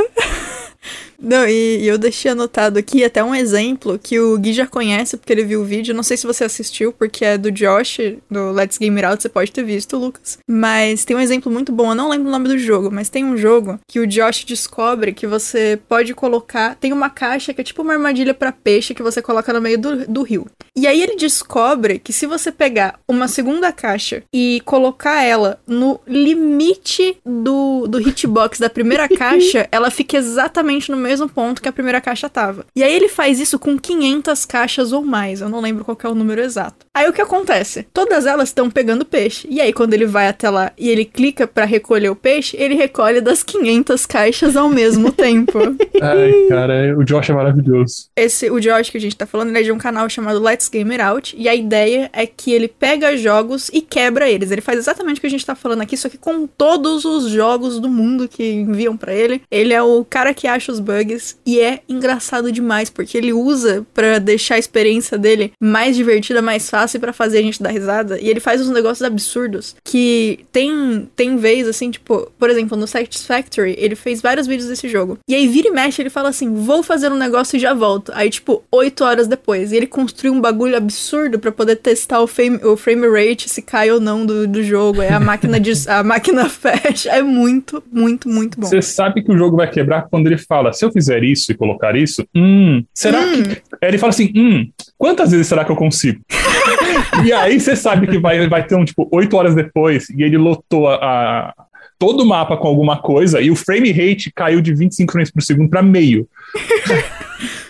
Não, e, e eu deixei anotado aqui até um exemplo que o Gui já conhece porque ele viu o vídeo. Não sei se você assistiu, porque é do Josh, do Let's Game Out, você pode ter visto, Lucas. Mas tem um exemplo muito bom, eu não lembro o nome do jogo, mas tem um jogo que o Josh descobre que você pode colocar. Tem uma caixa que é tipo uma armadilha pra peixe que você coloca no meio do, do rio. E aí ele descobre que se você pegar uma segunda caixa e colocar ela no limite do, do hitbox da primeira caixa, ela fica exatamente no mesmo ponto que a primeira caixa tava. E aí ele faz isso com 500 caixas ou mais, eu não lembro qual que é o número exato. Aí o que acontece? Todas elas estão pegando peixe. E aí quando ele vai até lá e ele clica pra recolher o peixe, ele recolhe das 500 caixas ao mesmo tempo. Ai, cara, o Josh é maravilhoso. Esse, o Josh que a gente tá falando, ele é de um canal chamado Let's Game It Out. E a ideia é que ele pega jogos e quebra eles. Ele faz exatamente o que a gente tá falando aqui, só que com todos os jogos do mundo que enviam pra ele. Ele é o cara que acha os bugs e é engraçado demais, porque ele usa pra deixar a experiência dele mais divertida, mais fácil pra fazer a gente dar risada. E ele faz uns negócios absurdos que tem, tem vez, assim, tipo, por exemplo, no Satisfactory, ele fez vários vídeos desse jogo. E aí vira e mexe, ele fala assim: vou fazer um negócio e já volto. Aí, tipo, oito horas depois. E ele construiu um bagulho absurdo pra poder testar o frame, o frame rate, se cai ou não do, do jogo. Aí a máquina, de, a máquina fecha. É muito, muito, muito bom. Você sabe que o jogo vai quebrar quando ele fala: se eu fizer isso e colocar isso, hum, será Hum. que. Aí ele fala assim: hum, quantas vezes será que eu consigo? e aí você sabe que vai, vai ter um, tipo, oito horas depois e ele lotou a. a- Todo o mapa com alguma coisa e o frame rate caiu de 25 frames por segundo pra meio.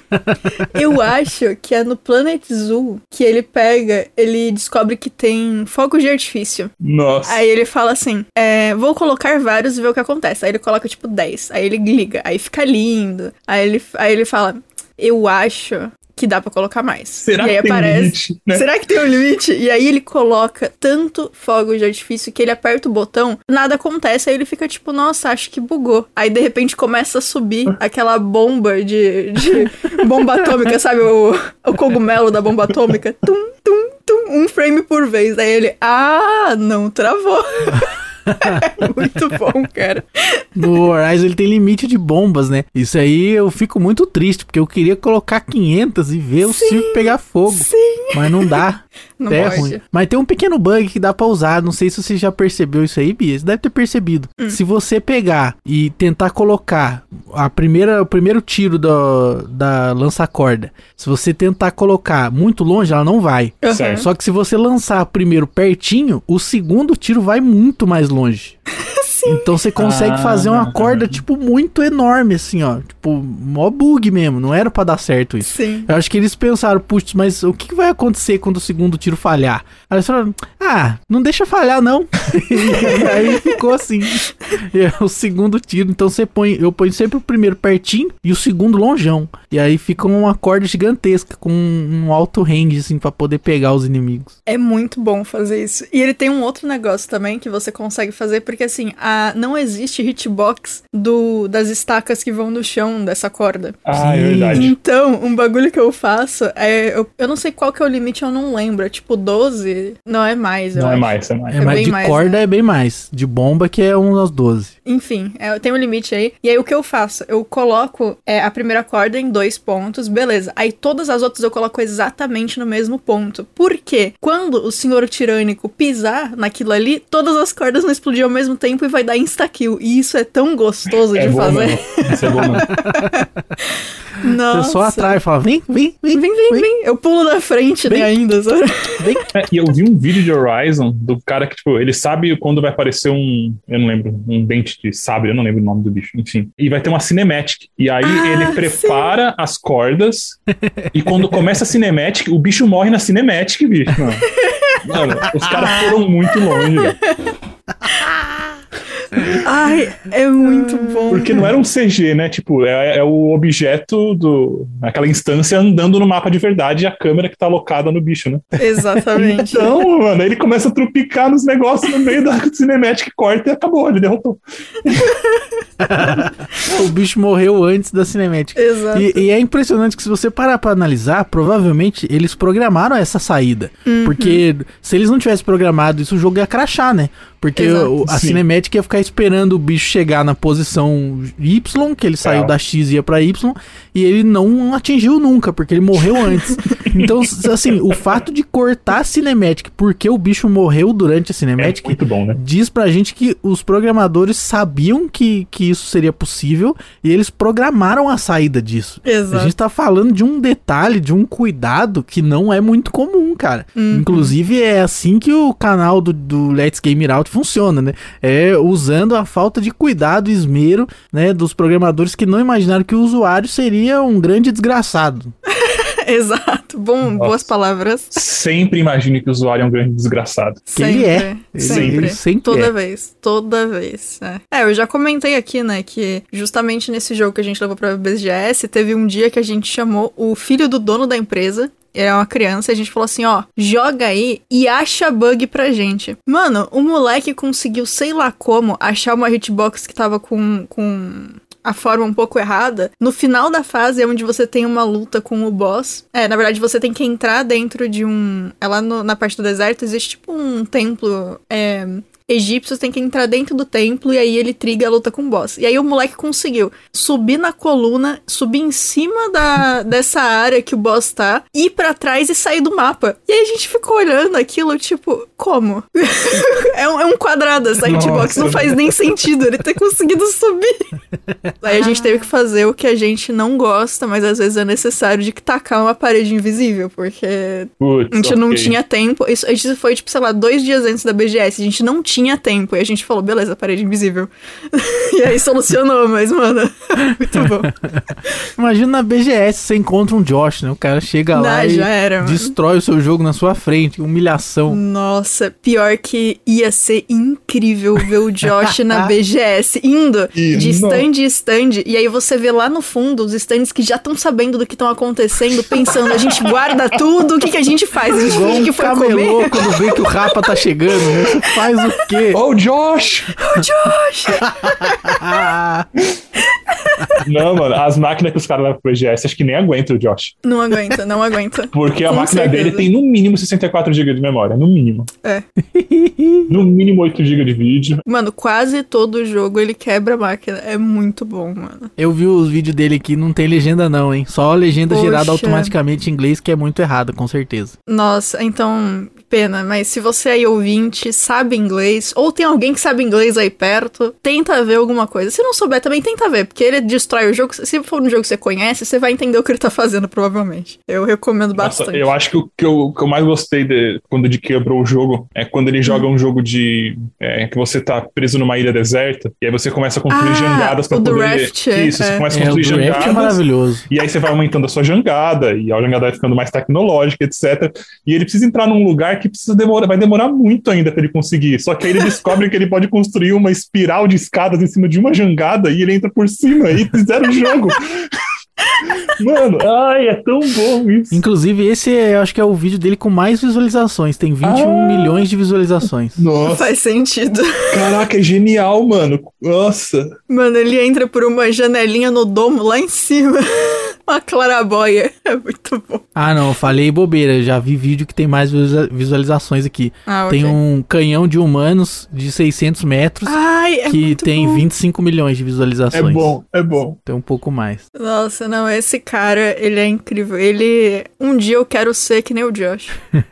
Eu acho que é no Planet Zoo que ele pega, ele descobre que tem fogos de artifício. Nossa. Aí ele fala assim: é, vou colocar vários e ver o que acontece. Aí ele coloca tipo 10. Aí ele liga, aí fica lindo. Aí ele, aí ele fala: Eu acho que dá pra colocar mais. Será e aí que tem um aparece. limite? Né? Será que tem um limite? E aí ele coloca tanto fogo de artifício que ele aperta o botão, nada acontece, aí ele fica tipo, nossa, acho que bugou. Aí de repente começa a subir aquela bomba de, de bomba atômica, sabe? O, o cogumelo da bomba atômica. Tum, tum, tum, um frame por vez. Aí ele, ah, não travou. Muito bom, cara. No Horizon ele tem limite de bombas, né? Isso aí eu fico muito triste, porque eu queria colocar 500 e ver o circo pegar fogo. Sim. Mas não dá. Não é pode. ruim. Mas tem um pequeno bug que dá pra usar. Não sei se você já percebeu isso aí, Bia. Você deve ter percebido. Hum. Se você pegar e tentar colocar a primeira, o primeiro tiro do, da lança-corda, se você tentar colocar muito longe, ela não vai. Certo. Só que se você lançar primeiro pertinho, o segundo tiro vai muito mais longe. Então você consegue Ah, fazer uma não. corda, tipo, muito enorme, assim, ó. Tipo, mó bug mesmo. Não era pra dar certo isso. Sim. Eu acho que eles pensaram, putz, mas o que que vai acontecer quando o segundo tiro falhar? Aí eles falaram, ah, não deixa falhar, não. e aí ficou assim. E é o segundo tiro, então você põe, eu ponho sempre o primeiro pertinho e o segundo longeão. E aí fica uma corda gigantesca com um alto range, assim, pra poder pegar os inimigos. É muito bom fazer isso. E ele tem um outro negócio também que você consegue fazer, porque assim, a, não existe hitbox do, das estacas que vão no chão dessa corda. Ah, é Sim. verdade. Então, um bagulho que eu faço é. Eu, eu não sei qual que é o limite, eu não lembro. É tipo 12? Não é mais, eu Não é acho. mais, é mais. É, É de mais, corda né? é bem mais. De bomba que é umas 12. Enfim, é, tem um limite aí. E aí o que eu faço? Eu coloco é, a primeira corda em dois pontos, beleza. Aí todas as outras eu coloco exatamente no mesmo ponto. Por quê? Quando o senhor tirânico pisar naquilo ali, todas as cordas vão explodir ao mesmo tempo e vai dar insta-kill. E isso é tão gostoso É de bom, fazer. mano. Isso é bom. Nossa. Você só atrai e fala, vem, vem, vem. Vem, vem, vem. Eu pulo na frente, né, Vem. ainda. sabe? É, e eu vi um vídeo de Horizon do cara que, tipo, ele sabe quando vai aparecer um. Eu não lembro, um dente de sabre, eu não lembro o nome do bicho, enfim. E vai ter uma cinematic. E aí Ah, ele prepara as cordas. e quando começa a cinematic, o bicho morre na cinematic, bicho. Mano, Mano, os caras foram muito longe. Ai, é muito bom. Porque não era um CG, né? Tipo, é, é o objeto do. aquela instância andando no mapa de verdade e a câmera que tá alocada no bicho, né? Exatamente. Então, mano, ele começa a trupicar nos negócios no meio da cinematic, corta e acabou, ele derrotou. o bicho morreu antes da cinemática. Exato. E, e é impressionante que se você parar pra analisar, provavelmente eles programaram essa saída. Uhum. Porque se eles não tivessem programado isso, o jogo ia crachar, né? Porque Exato. o- a Sim. cinemática ia ficar esperando o bicho chegar na posição Y, que ele saiu É. da X e ia pra Y, e ele não atingiu nunca, porque ele morreu antes. então, assim, o fato de cortar a cinemática porque o bicho morreu durante a É cinemática muito bom, né? diz pra gente que os programadores sabiam que, que isso seria possível e eles programaram a saída disso. A Exato. gente tá falando de um detalhe, de um cuidado que não é muito comum, cara. Uhum. Inclusive, é assim que o canal do, do Let's Game It Funciona, né? É usando a falta de cuidado e esmero, né, dos programadores que não imaginaram que o usuário seria um grande desgraçado. Exato. Bom, Nossa. boas palavras. Sempre imagine que o usuário é um grande desgraçado. Que ele é. Ele- Sempre. ele sempre toda é. vez. Toda vez. É. É, eu já comentei aqui, né, que justamente nesse jogo que a gente levou pra BGS, teve um dia que a gente chamou o filho do dono da empresa. Ele é uma criança e a gente falou assim, ó, joga aí e acha bug pra gente. Mano, o moleque conseguiu, sei lá como, achar uma hitbox que tava com, com a forma um pouco errada. No final da fase é onde você tem uma luta com o boss. É, na verdade, você tem que entrar dentro de um. É lá no- na parte do deserto, existe tipo um templo. É, egípcio, você tem que entrar dentro do templo e aí ele triga a luta com o boss. E aí o moleque conseguiu subir na coluna, subir em cima da, dessa área que o boss tá, ir pra trás e sair do mapa. E aí a gente ficou olhando aquilo, tipo, como? é, um, é um quadrado essa hitbox, não faz nem sentido ele ter conseguido subir. Aí a gente teve que fazer o que a gente não gosta, mas às vezes é necessário de tacar uma parede invisível, porque a gente não ok. tinha tempo. Isso, isso foi, tipo, sei lá, dois dias antes da BGS. A gente não tinha tempo. E a gente falou, beleza, parede invisível. e aí solucionou, mas, mano, muito bom. Imagina na BGS você encontra um Josh, né? O cara chega Não, lá e era, destrói o seu jogo na sua frente, humilhação. Nossa, pior que ia ser incrível ver o Josh na BGS indo Ih, de stand em stand. E aí você vê lá no fundo os stands que já estão sabendo do que estão acontecendo, pensando, a gente guarda tudo, o que, que a gente faz? A gente finge que foi comer? quando vê que o rapa tá chegando, né? Você faz o quê? Oh, Josh! O Josh! Não, mano, as máquinas que os caras levam pro EGS, acho que nem aguentam o Josh. Não aguenta, não aguenta. Porque a Com máquina certeza. dele tem no mínimo 64 GB de memória, no mínimo. É. No mínimo 8 GB de vídeo. Mano, quase todo jogo ele quebra a máquina. É muito bom, mano. Eu vi os vídeos dele aqui, não tem legenda não, hein? Só a legenda Poxa. gerada automaticamente em inglês, que é muito errada, com certeza. Nossa, então, pena, mas se você aí ouvinte sabe inglês, ou tem alguém que sabe inglês aí perto, tenta ver alguma coisa. Se não souber também, tenta ver, porque ele destrói o jogo. Se for um jogo que você conhece, você vai entender o que ele tá fazendo, provavelmente. Eu recomendo Nossa, bastante. eu acho que o que eu, que eu mais gostei de, quando de quebrou o jogo é quando ele joga um jogo de. é, que você tá preso numa ilha deserta, e aí você começa a construir Ah, jangadas pra poder. Raft, é, Isso, você é. começa a É, o construir é jangadas. maravilhoso. E aí você vai aumentando a sua jangada, e a jangada vai ficando mais tecnológica, etc. E ele precisa entrar num lugar que precisa demorar, vai demorar muito ainda pra ele conseguir. Só que aí ele descobre que ele pode construir uma espiral de escadas em cima de uma jangada e ele entra por cima e fizeram o jogo. Mano, ai, é tão bom isso. Inclusive, esse é, eu acho que é o vídeo dele com mais visualizações. Tem 21 Ah. milhões de visualizações. Nossa, Faz sentido. caraca, é genial, mano. Nossa. Mano, ele entra por uma janelinha no domo lá em cima. uma clarabóia. É muito bom. Ah, não, eu falei bobeira. Já vi vídeo que tem mais visualiza- visualizações aqui. Ah, Tem um canhão de humanos de 600 metros Ai, é que muito tem bom. 25 milhões de É visualizações. bom, é bom. Tem um pouco mais. Nossa, não, esse cara, ele é incrível. Ele. Um dia eu quero ser que nem o Josh.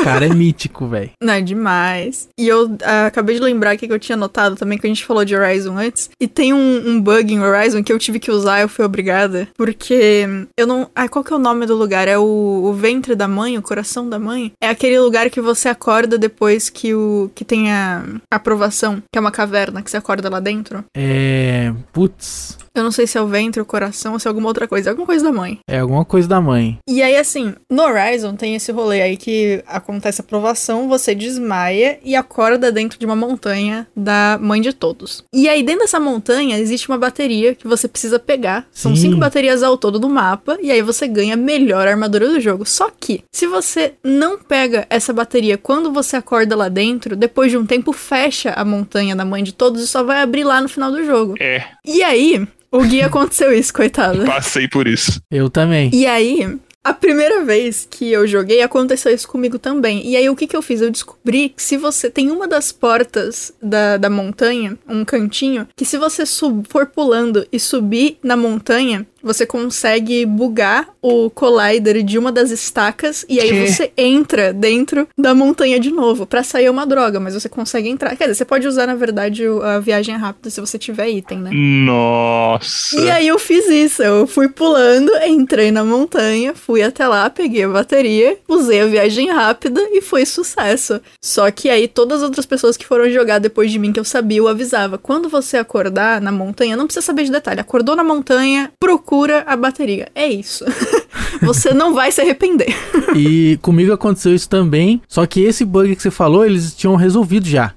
O cara é mítico, velho. Não, é demais. E eu ah, acabei de lembrar aqui que eu tinha notado também que a gente falou de Horizon antes. E tem um, um bug em Horizon que eu tive que usar, eu fui obrigada. Porque eu não. Ai, qual que é o nome do lugar? É o, o ventre da mãe, o coração da mãe? É aquele lugar que você acorda depois que o. que tem a aprovação, que é uma caverna que você acorda lá dentro. É. Putz. Eu não sei se é o ventre, o coração ou se é alguma outra coisa. Alguma coisa da mãe. É alguma coisa da mãe. E aí, assim, no Horizon tem esse rolê aí que acontece a provação, você desmaia e acorda dentro de uma montanha da mãe de todos. E aí, dentro dessa montanha, existe uma bateria que você precisa pegar. São Sim. cinco baterias ao todo do mapa, e aí você ganha a melhor armadura do jogo. Só que, se você não pega essa bateria quando você acorda lá dentro, depois de um tempo fecha a montanha da mãe de todos e só vai abrir lá no final do jogo. É, E aí, o Gui aconteceu isso, coitado. passei por isso. Eu também. E aí, a primeira vez que eu joguei, aconteceu isso comigo também. E aí, o que, que eu fiz? Eu descobri que se você tem uma das portas da, da montanha, um cantinho, que se você sub, for pulando e subir na montanha, você consegue bugar o collider de uma das estacas e aí Que? você entra dentro da montanha de novo. Pra sair é uma droga, mas você consegue entrar. Quer dizer, você pode usar, na verdade, a viagem rápida se você tiver item, né? Nossa. E aí eu fiz isso, eu fui pulando, entrei na montanha, fui até lá, peguei a bateria, usei a viagem rápida e foi sucesso. Só que aí todas as outras pessoas que foram jogar depois de mim que eu sabia, eu avisava, quando você acordar na montanha, não precisa saber de detalhe, acordou na montanha, procura a bateria. É isso. você não vai se arrepender. E comigo aconteceu isso também. Só que esse bug que você falou, eles tinham resolvido já.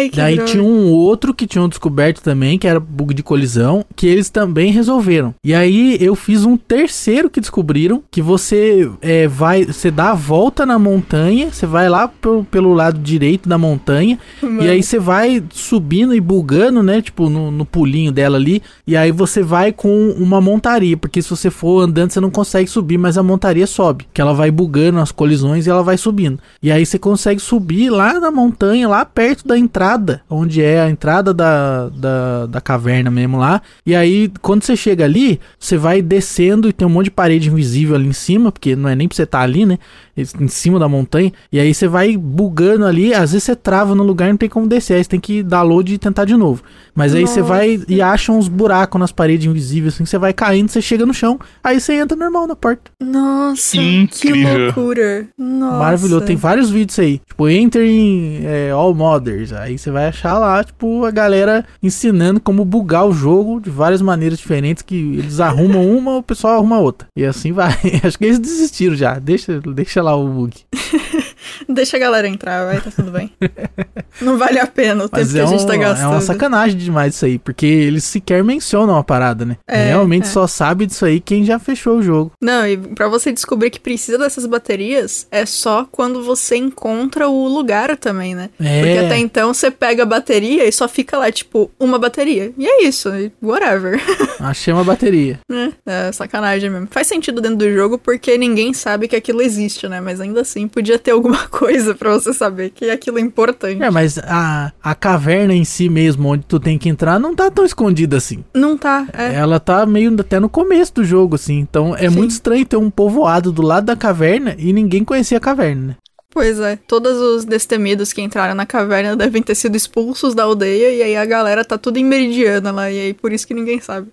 Ai, que Daí droga. tinha um outro que tinham descoberto também, que era bug de colisão, que eles também resolveram. E aí eu fiz um terceiro que descobriram, que você é, vai, você dá a volta na montanha, você vai lá pelo, pelo lado direito da montanha, Mano. e aí você vai subindo e bugando, né? Tipo, no, no pulinho dela ali. E aí você vai com uma montaria. Porque se você for andando, você não consegue subir, mas a montaria sobe. Que ela vai bugando as colisões e ela vai subindo. E aí você consegue subir lá na montanha, lá perto da entrada, onde é a entrada da, da, da caverna mesmo lá. E aí, quando você chega ali, você vai descendo e tem um monte de parede invisível ali em cima, porque não é nem pra você estar ali, né? Em cima da montanha. E aí você vai bugando ali, às vezes você trava no lugar e não tem como descer. Aí você tem que dar load e tentar de novo. Mas aí você vai e acha uns buracos nas paredes invisíveis, assim, você vai caindo, você chega no chão, aí você entra normal na porta. Nossa, que Incrível. loucura. Nossa. Maravilhoso. Tem vários vídeos aí. Tipo, enter em é, All Modders. Aí você vai achar lá, tipo, a galera ensinando como bugar o jogo de várias maneiras diferentes. Que eles arrumam uma, o pessoal arruma outra. E assim vai. Acho que eles desistiram já. Deixa, deixa lá o bug. Deixa a galera entrar, vai, tá tudo bem. Não vale a pena o tempo Mas que é, a gente um- tá é gastando. uma sacanagem demais isso aí. Porque eles sequer mencionam a parada, né? É, Realmente é. só sabe disso aí quem já fechou o jogo. Não, e pra você descobrir que precisa dessas baterias, é só quando você encontra o lugar também, né? É. Porque até então você pega a bateria e só fica lá, tipo, uma bateria. E é isso, whatever. Achei uma bateria. né? É sacanagem mesmo. Faz sentido dentro do jogo porque ninguém sabe que aquilo existe, né? Mas ainda assim podia ter alguma coisa pra você saber que aquilo é importante. É, mas a, a caverna em si mesmo, onde tu tem que entrar, não tá tão escondida assim. Não tá, é. Ela tá meio até no começo do jogo, assim. Então é Sim. muito estranho ter um povoado do lado da caverna e ninguém conhecia a caverna, né? Pois é, todos os destemidos que entraram na caverna devem ter sido expulsos da aldeia e aí a galera tá tudo em meridiana lá e aí por isso que ninguém sabe.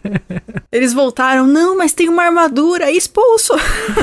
Eles voltaram, não, mas tem uma armadura, expulso!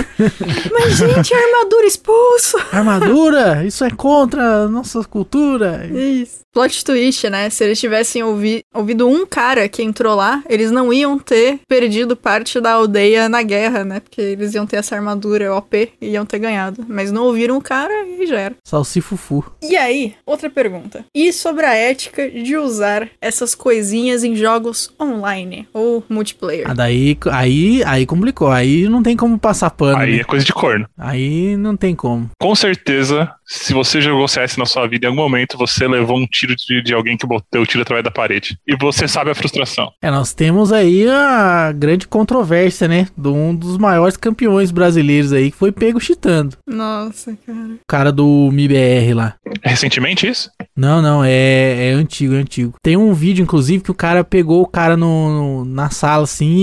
mas gente, armadura expulso! Armadura, isso é contra a nossa cultura. Isso. Plot twist, né? Se eles tivessem ouvi ouvido um cara que entrou lá, eles não iam ter perdido parte da aldeia na guerra, né? Porque eles iam ter essa armadura OP e iam ter ganhado. Mas não ouviram o cara e já era. Salsifufu. E aí, outra pergunta. E sobre a ética de usar essas coisinhas em jogos online ou multiplayer? Ah, daí, aí, aí complicou. Aí não tem como passar pano. Aí né? é coisa de corno. Aí não tem como. Com certeza, se você jogou CS na sua vida, em algum momento você levou um tiro de, de alguém que botou o tiro através da parede. E você sabe a frustração. É, nós temos aí a grande controvérsia, né? De um dos maiores campeões brasileiros aí que foi pego chitando. Nossa, cara. O cara do MIBR lá. Recentemente isso? Não, não, é, é antigo, é antigo. Tem um vídeo, inclusive, que o cara pegou o cara no, no- na sala, assim,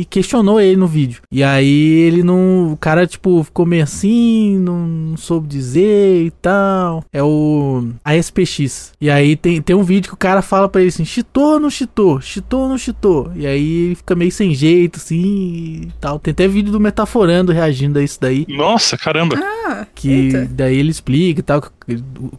e questionou ele no vídeo. E aí ele não. O cara, tipo, ficou meio assim, não, não soube dizer e tal. É o ASPX. E aí tem, tem um vídeo que o cara fala pra ele assim: chitou ou não chitou? Chitou ou não chitou? E aí ele fica meio sem jeito, assim e tal. Tem até vídeo do Metaforando reagindo a isso daí. Nossa, caramba. Ah, Que E daí ele explica e tal, que,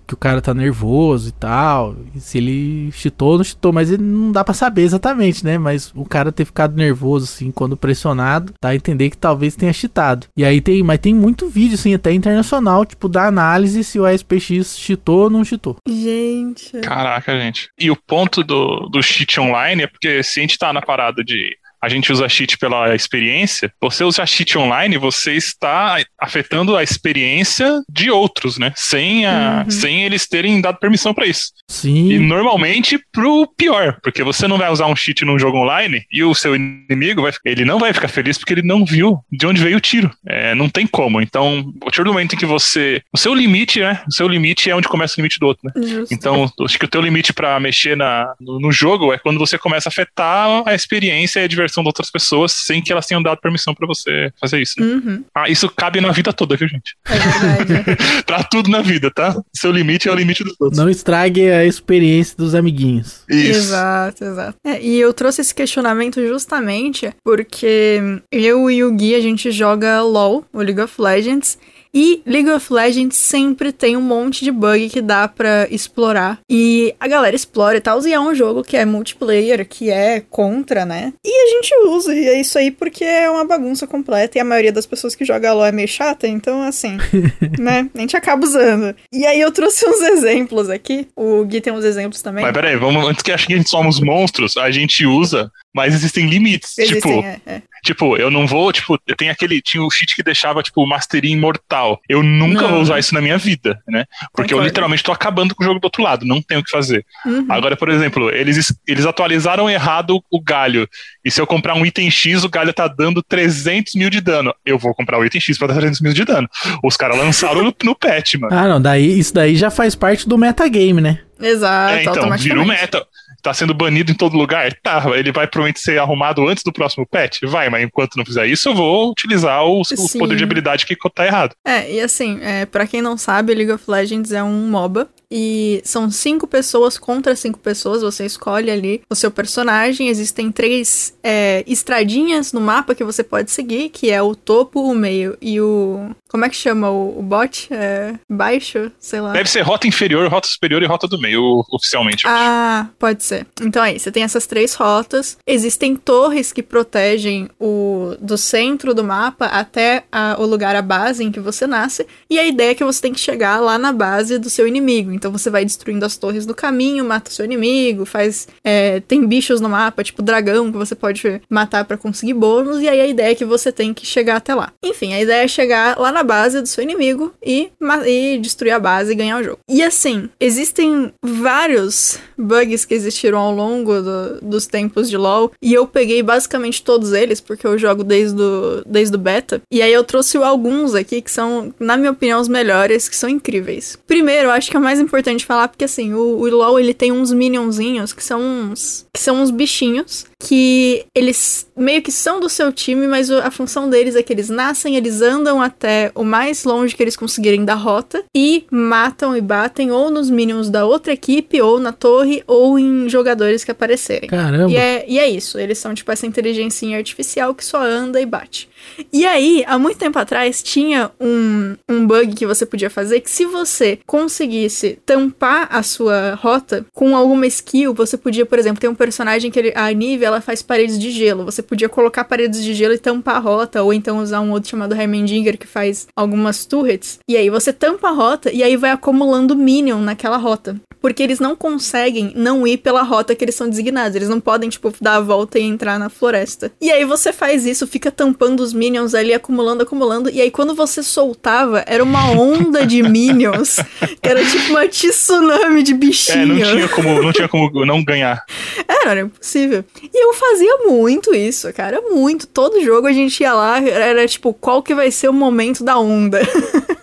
que o cara tá nervoso e tal. E se ele cheatou ou não cheatou, mas ele não dá para saber exatamente, né? Mas o cara ter ficado nervoso, assim, quando pressionado, dá a entender que talvez tenha cheatado. E aí tem, mas tem muito vídeo, assim, até internacional, tipo, da análise se o ASPX cheatou ou não cheatou. Gente. Caraca, gente. E o ponto do, do cheat online é porque se a gente tá na parada de a gente usa cheat pela experiência, você usa cheat online, você está afetando a experiência de outros, né? Sem, a, uhum. sem eles terem dado permissão para isso. Sim. E normalmente pro pior, porque você não vai usar um cheat num jogo online e o seu inimigo vai, ele não vai ficar feliz porque ele não viu de onde veio o tiro. É, não tem como. Então, a partir do momento em que você. O seu limite, né? O seu limite é onde começa o limite do outro, né? Justo. Então, acho que o teu limite para mexer na, no, no, jogo é quando você começa a afetar a experiência e a diversão de outras pessoas sem que elas tenham dado permissão para você fazer isso. Né? Uhum. Ah, isso cabe na vida toda, viu, gente? É verdade. pra tudo na vida, tá? Seu limite é o limite dos outros. Não estrague a experiência dos amiguinhos. Isso. Exato, exato. É, e eu trouxe esse questionamento justamente porque eu e o Gui, a gente joga LOL, o League of Legends, e League of Legends sempre tem um monte de bug que dá para explorar. E a galera explora e tal. E é um jogo que é multiplayer, que é contra, né? E a gente usa. E é isso aí porque é uma bagunça completa. E a maioria das pessoas que joga LOL é meio chata. Então, assim, né? A gente acaba usando. E aí eu trouxe uns exemplos aqui. O Gui tem uns exemplos também. Mas peraí, vamos, antes que ache que a gente somos monstros, a gente usa mas existem limites. Existem, tipo, é, é. tipo, eu não vou, tipo, eu tenho aquele, tinha o cheat que deixava, tipo, o Mastery imortal. Eu nunca não. vou usar isso na minha vida, né? Porque Concordo. eu literalmente tô acabando com o jogo do outro lado, não tenho o que fazer. Uhum. Agora, por exemplo, eles, eles atualizaram errado o galho. E se eu comprar um item X, o galho tá dando 300 mil de dano. Eu vou comprar o item X pra dar 300 mil de dano. Os caras lançaram no, no patch, mano. Ah, não, daí, isso daí já faz parte do metagame, né? Exato, é, então, vira o meta tá sendo banido em todo lugar? Tá, ele vai provavelmente ser arrumado antes do próximo patch? Vai, mas enquanto não fizer isso, eu vou utilizar o, o poder de habilidade que tá errado. É, e assim, é, para quem não sabe, League of Legends é um MOBA. E são cinco pessoas contra cinco pessoas. Você escolhe ali o seu personagem. Existem três é, estradinhas no mapa que você pode seguir, que é o topo, o meio e o. Como é que chama o, o bot? É, baixo? Sei lá. Deve ser rota inferior, rota superior e rota do meio, oficialmente. Ah, pode ser. Então aí, você tem essas três rotas. Existem torres que protegem o do centro do mapa até a, o lugar, a base em que você nasce. E a ideia é que você tem que chegar lá na base do seu inimigo. Então você vai destruindo as torres no caminho, mata o seu inimigo, faz. É, tem bichos no mapa, tipo dragão, que você pode matar para conseguir bônus. E aí a ideia é que você tem que chegar até lá. Enfim, a ideia é chegar lá na base do seu inimigo e, e destruir a base e ganhar o jogo. E assim, existem vários bugs que existiram existiram ao longo do, dos tempos de LoL. E eu peguei basicamente todos eles, porque eu jogo desde o, desde o beta. E aí eu trouxe alguns aqui que são, na minha opinião, os melhores, que são incríveis. Primeiro, eu acho que é mais importante falar, porque assim, o, o LoL ele tem uns minionzinhos que são uns. que são uns bichinhos que eles meio que são do seu time, mas a função deles é que eles nascem, eles andam até o mais longe que eles conseguirem da rota e matam e batem ou nos minions da outra equipe, ou na torre, ou em jogadores que aparecerem. Caramba! E é, e é isso, eles são tipo essa inteligência artificial que só anda e bate. E aí, há muito tempo atrás, tinha um, um bug que você podia fazer que se você conseguisse tampar a sua rota com alguma skill, você podia, por exemplo, ter um personagem que ele, a Nivea, ela faz paredes de gelo. Você podia colocar paredes de gelo e tampar a rota, ou então usar um outro chamado Heimendinger que faz algumas turrets. E aí você tampa a rota e aí vai acumulando minion naquela rota. Porque eles não conseguem não ir pela rota que eles são designados. Eles não podem, tipo, dar a volta e entrar na floresta. E aí você faz isso, fica tampando os minions ali, acumulando, acumulando. E aí quando você soltava, era uma onda de minions. era tipo uma tsunami de bichinhos. É, não tinha como não, tinha como não ganhar. Era, era impossível. E eu fazia muito isso, cara. Muito. Todo jogo a gente ia lá, era tipo, qual que vai ser o momento da onda?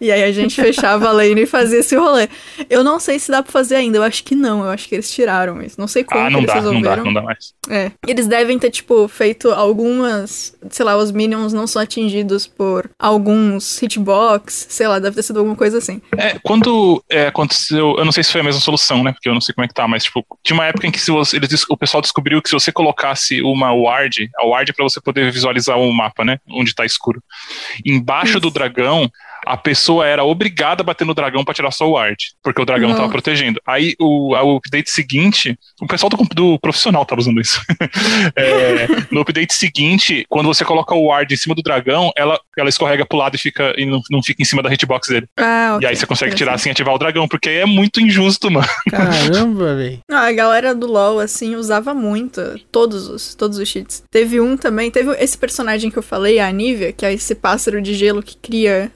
E aí a gente fechava a lane e fazia esse rolê. Eu não sei se dá pra fazer ainda, eu acho que não, eu acho que eles tiraram isso. Não sei como ah, não eles dá, resolveram. Não dá, não dá mais. É. Eles devem ter, tipo, feito algumas, sei lá, os minions não são atingidos por alguns hitbox, sei lá, deve ter sido alguma coisa assim. É, quando é, aconteceu, eu não sei se foi a mesma solução, né, porque eu não sei como é que tá, mas, tipo, tinha uma época em que se você, eles, o pessoal descobriu que se você colocasse uma ward, a ward é pra você poder visualizar o mapa, né, onde tá escuro, embaixo isso. do dragão, a pessoa era obrigada a bater no dragão para tirar sua ward, porque o dragão Não. tava protegendo. Aí o, o update seguinte, o pessoal do, do profissional tava usando isso. é, no update seguinte, quando você coloca o ward em cima do dragão, ela, ela escorrega pro lado e fica e não, não fica em cima da hitbox dele. Ah, okay. E aí você consegue tirar sem ativar o dragão, porque é muito injusto, mano. Caramba, velho. A galera do LoL, assim, usava muito todos os, todos os cheats. Teve um também, teve esse personagem que eu falei, a Anivia, que é esse pássaro de gelo que cria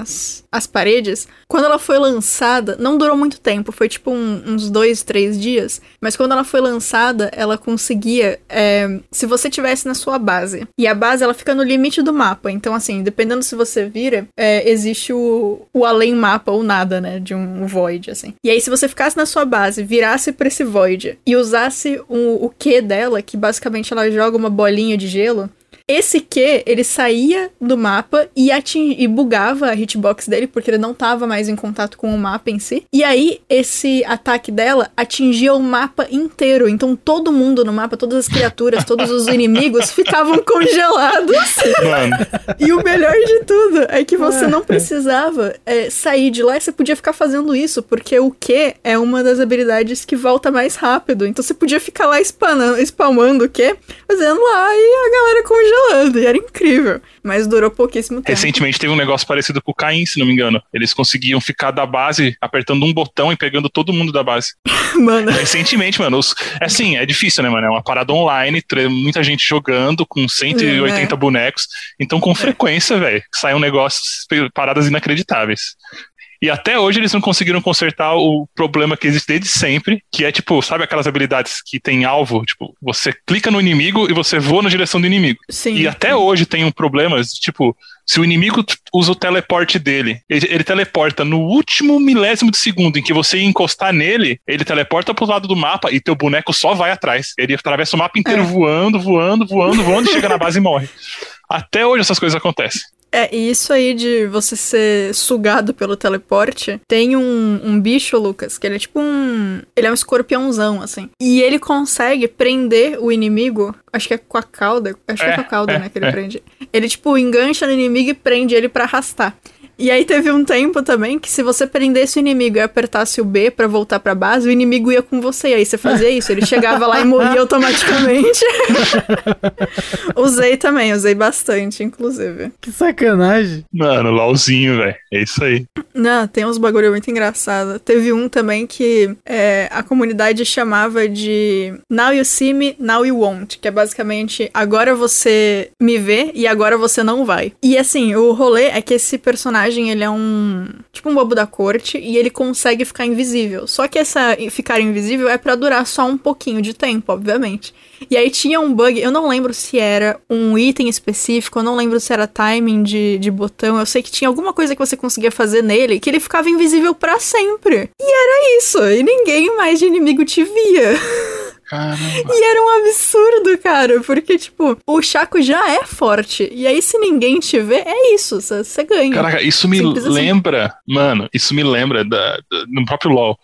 as, as paredes. Quando ela foi lançada, não durou muito tempo, foi tipo um, uns dois, três dias. Mas quando ela foi lançada, ela conseguia. É, se você tivesse na sua base, e a base ela fica no limite do mapa, então assim, dependendo se você vira, é, existe o, o além mapa ou nada, né? De um void, assim. E aí, se você ficasse na sua base, virasse pra esse void e usasse o, o Q dela, que basicamente ela joga uma bolinha de gelo, esse Q, ele saía do mapa e, ating... e bugava a hitbox dele, porque ele não tava mais em contato com o mapa em si. E aí, esse ataque dela atingia o mapa inteiro. Então, todo mundo no mapa, todas as criaturas, todos os inimigos ficavam congelados. Mano. E o melhor de tudo é que você não precisava é, sair de lá e você podia ficar fazendo isso, porque o Q é uma das habilidades que volta mais rápido. Então, você podia ficar lá spamando, spamando o Q, fazendo lá e a galera congelando congelando, e era incrível. Mas durou pouquíssimo tempo. Recentemente teve um negócio parecido com o Caim, se não me engano. Eles conseguiam ficar da base apertando um botão e pegando todo mundo da base. mano. Recentemente, mano. Os, é assim, é difícil, né, mano? É uma parada online, muita gente jogando com 180 é. bonecos. Então, com é. frequência, velho, sai um negócio, paradas inacreditáveis. E até hoje eles não conseguiram consertar o problema que existe desde sempre, que é tipo, sabe aquelas habilidades que tem alvo? Tipo, você clica no inimigo e você voa na direção do inimigo. Sim. E até hoje tem um problema, tipo, se o inimigo usa o teleporte dele, ele, ele, teleporta no último milésimo de segundo em que você encostar nele, ele teleporta pro lado do mapa e teu boneco só vai atrás. Ele atravessa o mapa inteiro é. voando, voando, voando, voando e chega na base e morre. Até hoje essas coisas acontecem. É, e isso aí de você ser sugado pelo teleporte, tem um, um bicho, Lucas, que ele é tipo um. Ele é um escorpiãozão, assim. E ele consegue prender o inimigo, acho que é com a cauda. Acho que é com a cauda, é, né, que ele é. prende. Ele, tipo, engancha no inimigo e prende ele para arrastar. E aí teve um tempo também que se você prendesse o inimigo e apertasse o B para voltar pra base, o inimigo ia com você. E aí você fazia isso, ele chegava lá e morria automaticamente. usei também, usei bastante, inclusive. Que sacanagem. Mano, LOLzinho, velho. É isso aí. Não, tem uns bagulho muito engraçado. Teve um também que é, a comunidade chamava de Now You See Me, Now You Won't, que é basicamente agora você me vê e agora você não vai. E assim, o rolê é que esse personagem personagem, ele é um. Tipo um bobo da corte e ele consegue ficar invisível. Só que essa ficar invisível é para durar só um pouquinho de tempo, obviamente. E aí tinha um bug, eu não lembro se era um item específico, eu não lembro se era timing de, de botão. Eu sei que tinha alguma coisa que você conseguia fazer nele que ele ficava invisível para sempre. E era isso, e ninguém mais de inimigo te via. Caramba. E era um absurdo, cara, porque, tipo, o Chaco já é forte. E aí, se ninguém te vê, é isso, você ganha. Caraca, isso me Simples assim. lembra, assim. mano, isso me lembra da, da, no próprio LoL.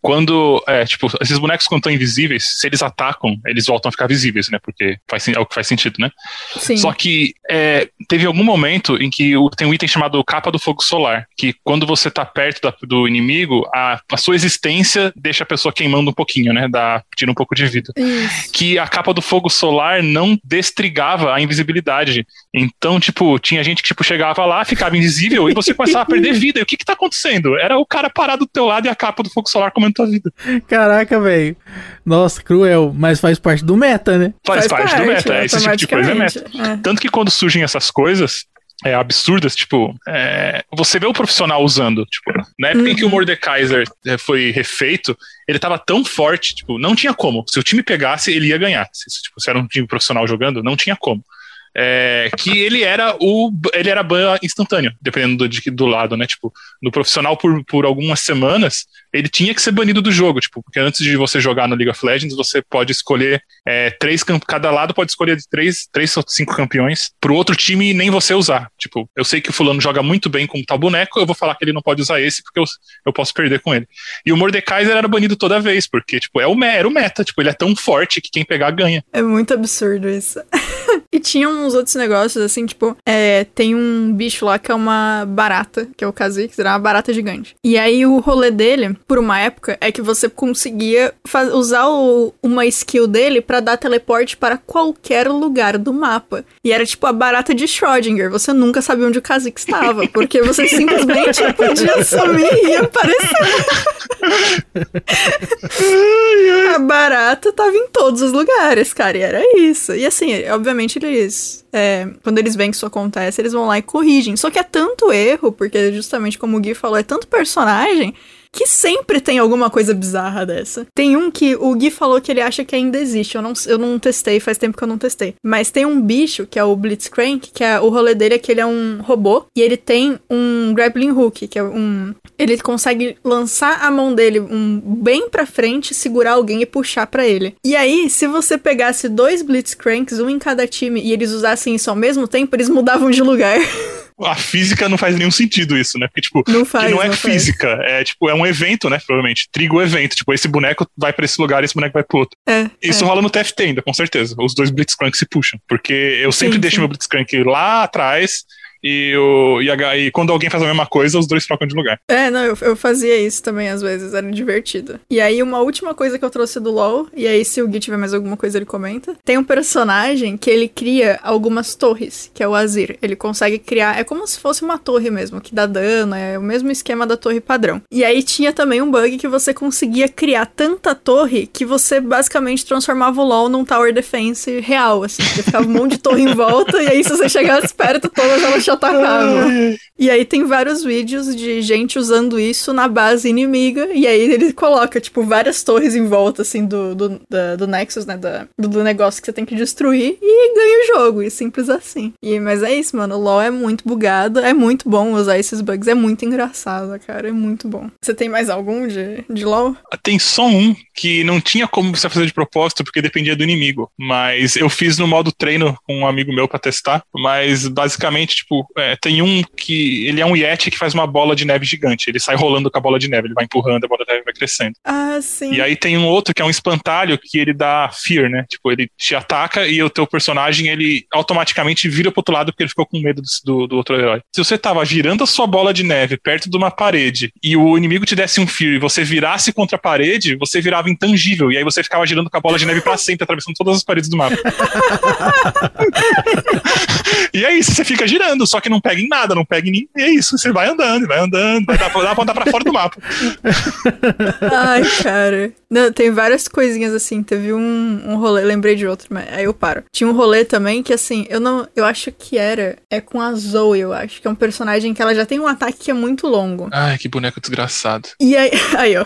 Quando, é, tipo, esses bonecos quando estão invisíveis, se eles atacam, eles voltam a ficar visíveis, né? Porque faz, é o que faz sentido, né? Sim. Só que é, teve algum momento em que tem um item chamado Capa do Fogo Solar, que quando você tá perto da, do inimigo, a, a sua existência deixa a pessoa queimando um pouquinho, né? Dá, tira um pouco de vida. Isso. Que a capa do fogo solar não destrigava a invisibilidade. Então, tipo, tinha gente que tipo, chegava lá, ficava invisível e você começava a perder vida. E o que que tá acontecendo? Era o cara parado do teu lado e a capa do fogo solar comendo tua vida. Caraca, velho. Nossa, cruel. Mas faz parte do meta, né? Faz, faz parte, parte, do meta. É, esse tipo de coisa é meta. É. Tanto que quando surgem essas coisas, é, absurdas, tipo, é, você vê o profissional usando, tipo, na época uhum. em que o uhum. Mordekaiser é, foi refeito, ele tava tão forte, tipo, não tinha como. Se o time pegasse, ele ia ganhar. Se, tipo, se era um time profissional jogando, não tinha como é, que ele era o ele era ban instantâneo, dependendo do, do lado, né? Tipo, no profissional por, por algumas semanas, ele tinha que ser banido do jogo, tipo, porque antes de você jogar no League of Legends, você pode escolher é, três cada lado pode escolher três, três ou cinco campeões pro outro time nem você usar. Tipo, eu sei que o fulano joga muito bem com tal boneco, eu vou falar que ele não pode usar esse porque eu, eu posso perder com ele. E o Mordekaiser era banido toda vez, porque, tipo, é o, era o meta, tipo, ele é tão forte que quem pegar ganha. É muito absurdo isso. E tinha uns outros negócios, assim, tipo, é, tem um bicho lá que é uma barata, que é o Kha'Zix, era uma barata gigante. E aí o rolê dele, por uma época, é que você conseguia usar o, uma skill dele para dar teleporte para qualquer lugar do mapa. E era tipo a barata de Schrödinger, você nunca sabia onde o Kha'Zix estava, porque você simplesmente podia sumir e aparecer. a barata tava em todos os lugares, cara, e era isso. E assim, obviamente eles. É, quando eles veem que isso acontece, eles vão lá e corrigem. Só que é tanto erro, porque justamente como o Gui falou, é tanto personagem que sempre tem alguma coisa bizarra dessa. Tem um que o Gui falou que ele acha que ainda existe. Eu não, eu não testei, faz tempo que eu não testei. Mas tem um bicho, que é o Blitzcrank, que é o rolê dele é que ele é um robô e ele tem um grappling hook, que é um. Ele consegue lançar a mão dele um bem pra frente, segurar alguém e puxar para ele. E aí, se você pegasse dois Blitzcranks, um em cada time, e eles usassem isso ao mesmo tempo, eles mudavam de lugar. a física não faz nenhum sentido isso, né? Porque, tipo, não, faz, não é não física, faz. é tipo, é um evento, né? Provavelmente. Trigo evento. Tipo, esse boneco vai para esse lugar e esse boneco vai pro outro. É, isso é. rola no TFT ainda, com certeza. Os dois Blitzcrank se puxam. Porque eu sempre Sim, deixo sim. meu Blitzcrank lá atrás e, o, e, a- e quando alguém faz a mesma coisa, os dois trocam de lugar. É, não, eu, eu fazia isso também às vezes, era divertido. E aí, uma última coisa que eu trouxe do LoL, e aí se o Gui tiver mais alguma coisa ele comenta, tem um personagem que ele cria algumas torres, que é o Azir. Ele consegue criar, é como se fosse uma torre mesmo, que dá dano, é o mesmo esquema da torre padrão. E aí tinha também um bug que você conseguia criar tanta torre que você basicamente transformava o LoL num tower defense real, assim, que ficava um monte de torre em volta, e aí se você chegasse perto, todas elas te atacavam. E aí tem vários vídeos de gente usando isso na base inimiga. E aí ele coloca, tipo, várias torres em volta, assim, do, do, da- do Nexus, né? Da, do, do negócio que você tem que destruir. E ganha o jogo. E simples assim. E, mas é isso, mano. O LoL é muito bugado. É muito bom usar esses bugs. É muito engraçado, cara. É muito bom. Você tem mais algum de, de LoL? Tem só um que não tinha como você fazer de propósito porque dependia do inimigo. Mas eu fiz no modo treino com um amigo meu pra testar. Mas basicamente, tipo, é, tem um que ele é um Yeti que faz uma bola de neve gigante. Ele sai rolando com a bola de neve, ele vai empurrando, a bola de neve vai crescendo. Ah, sim. E aí tem um outro que é um espantalho que ele dá fear, né? Tipo, ele te ataca e o teu personagem ele automaticamente vira pro outro lado porque ele ficou com medo do, do, do outro herói. Se você tava girando a sua bola de neve perto de uma parede e o inimigo te desse um fear e você virasse contra a parede, você virava intangível. E aí você ficava girando com a bola de neve pra sempre, atravessando todas as paredes do mapa. e é isso, você fica girando, só que não pega em nada, não pega em ninguém. É isso, você vai andando, vai andando, vai dar, dá pra andar pra fora do mapa. Ai, cara. Não, tem várias coisinhas assim. Teve um, um rolê, lembrei de outro, mas aí eu paro. Tinha um rolê também que, assim, eu não. Eu acho que era. É com a Zoe, eu acho. Que é um personagem que ela já tem um ataque que é muito longo. Ai, que boneco desgraçado. E aí. Aí, ó.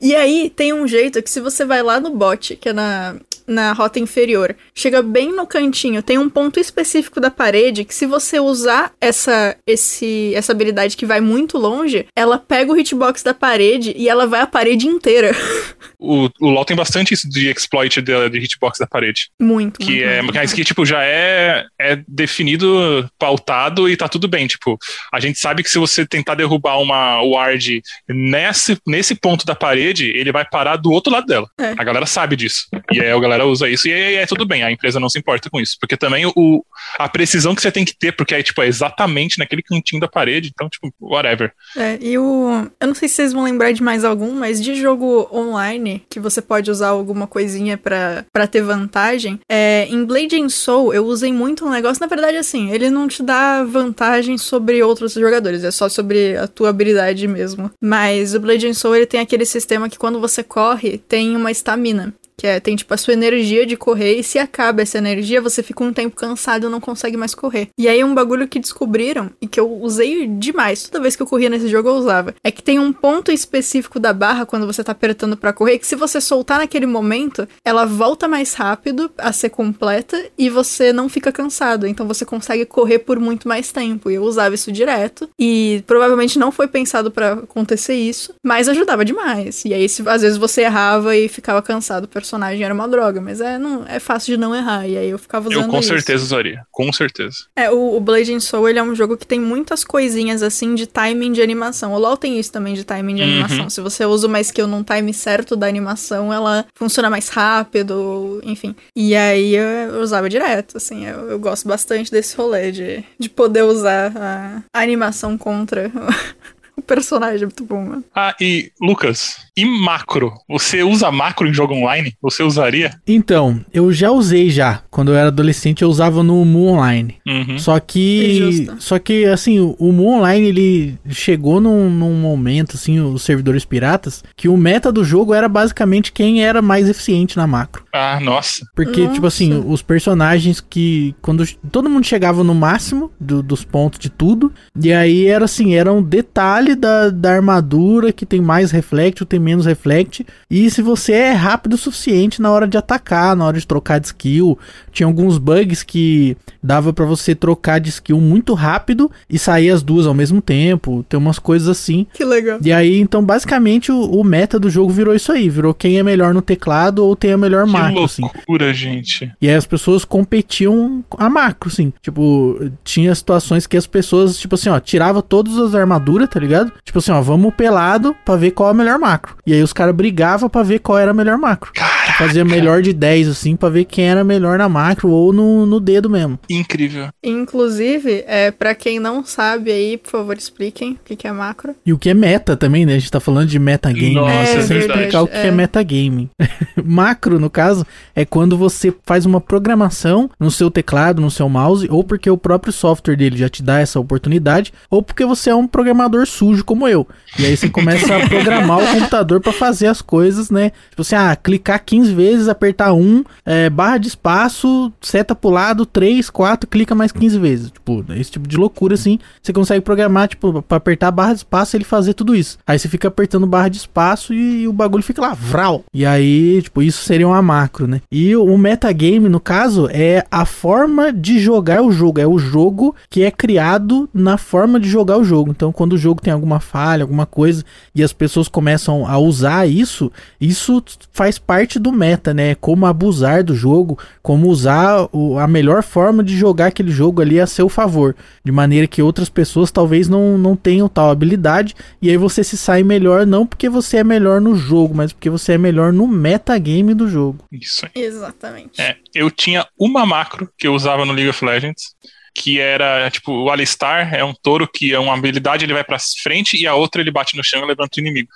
E aí tem um jeito que se você vai lá no bot, que é na. Na rota inferior, chega bem no cantinho, tem um ponto específico da parede que se você usar essa esse essa habilidade que vai muito longe, ela pega o hitbox da parede e ela vai a parede inteira. O, o LoL tem bastante isso de exploit de, de hitbox da parede. Muito, Que muito, é, muito. mas que, tipo, já é, é definido, pautado e tá tudo bem. Tipo, a gente sabe que se você tentar derrubar uma ward nesse, nesse ponto da parede, ele vai parar do outro lado dela. É. A galera sabe disso. E aí a galera usa isso e é, é tudo bem, a empresa não se importa com isso. Porque também o, a precisão que você tem que ter, porque é, tipo, é exatamente naquele cantinho da parede, então, tipo, whatever. É, e o. Eu não sei se vocês vão lembrar de mais algum, mas de jogo online, que você pode usar alguma coisinha pra, pra ter vantagem. É, em Blade and Soul, eu usei muito um negócio. Na verdade, assim, ele não te dá vantagem sobre outros jogadores, é só sobre a tua habilidade mesmo. Mas o Blade and Soul, ele tem aquele sistema que quando você corre, tem uma estamina. Que é, tem tipo a sua energia de correr, e se acaba essa energia, você fica um tempo cansado e não consegue mais correr. E aí um bagulho que descobriram, e que eu usei demais, toda vez que eu corria nesse jogo eu usava, é que tem um ponto específico da barra quando você tá apertando pra correr, que se você soltar naquele momento, ela volta mais rápido a ser completa e você não fica cansado. Então você consegue correr por muito mais tempo. E eu usava isso direto. E provavelmente não foi pensado pra acontecer isso, mas ajudava demais. E aí, se, às vezes, você errava e ficava cansado personagem. Personagem era uma droga, mas é, não, é fácil de não errar. E aí eu ficava usando Eu com isso. certeza usaria. Com certeza. É, o, o Blade and Soul, ele é um jogo que tem muitas coisinhas assim de timing de animação. O LoL tem isso também de timing de Uhum. animação. Se você usa uma skill num time certo da animação, ela funciona mais rápido, enfim. E aí eu, eu usava direto, assim. Eu, eu gosto bastante desse rolê de, de poder usar a, a animação contra o personagem. É muito bom, mano. Ah, e Lucas, e macro? Você usa macro em jogo online? Você usaria? Então, eu já usei já. Quando eu era adolescente, eu usava no Mu Online. Uhum. Só que. Justo. Só que, assim, o, o Mu Online ele chegou num, num momento, assim, os servidores piratas, que o meta do jogo era basicamente quem era mais eficiente na macro. Ah, nossa. Porque, Nossa. tipo assim, os personagens que. Quando todo mundo chegava no máximo do- dos pontos de tudo. E aí era assim, era um detalhe da, da armadura que tem mais reflect ou tem menos reflect. E se você é rápido o suficiente na hora de atacar, na hora de trocar de skill. Tinha alguns bugs que dava pra você trocar de skill muito rápido e sair as duas ao mesmo tempo. Tem umas coisas assim. Que legal. E aí, então, basicamente, o, o meta do jogo virou isso aí. Virou quem é melhor no teclado ou tem a melhor Que macro, assim. loucura, gente. E aí as pessoas competiam a macro, assim. Tipo, tinha situações que as pessoas, tipo assim, ó, tirava todas as armaduras, tá ligado? Tipo assim, ó, vamos pelado pra ver qual é a melhor macro. E aí os caras brigavam pra ver qual era a melhor macro. Caraca. Fazia melhor de 10, assim, pra ver quem era melhor na macro ou no, no dedo mesmo. Incrível. Inclusive, é, para quem não sabe aí, por favor, expliquem o que, que é macro. E o que é meta também, né? A gente tá falando de metagame. Nossa, né? é Sem verdade, explicar o que é, é. metagame. Macro, no caso, é quando você faz uma programação no seu teclado, no seu mouse, ou porque o próprio software dele já te dá essa oportunidade, ou porque você é um programador sujo como eu. E aí você começa a programar o computador pra fazer as coisas, né? Tipo assim, ah, clicar 15 vezes, apertar 1, é, barra de espaço, seta pro lado, 3, 4, clica mais 15 vezes. Tipo, esse tipo de loucura assim. Você consegue programar, tipo, pra apertar barra de espaço ele fazer tudo isso. Aí você fica apertando barra de espaço e, o bagulho fica lá, vral. E aí, tipo, isso seria uma macro, né? E o metagame, no caso, é a forma de jogar o jogo. É o jogo que é criado na forma de jogar o jogo. Então, quando o jogo tem alguma falha, alguma coisa, e as pessoas começam a usar isso, isso faz parte do meta, né? Como abusar do jogo, como usar o- a melhor forma de jogar aquele jogo ali a seu favor. De maneira que outras pessoas talvez não, não tenham tal habilidade. E aí você se sai melhor, não porque você é melhor no jogo, mas porque você é melhor no metagame do jogo. Isso aí. Exatamente. É, eu tinha uma macro que eu usava no League of Legends, que era, tipo, o Alistar é um touro que é uma habilidade, ele vai pra frente e a outra ele bate no chão e levanta o inimigo.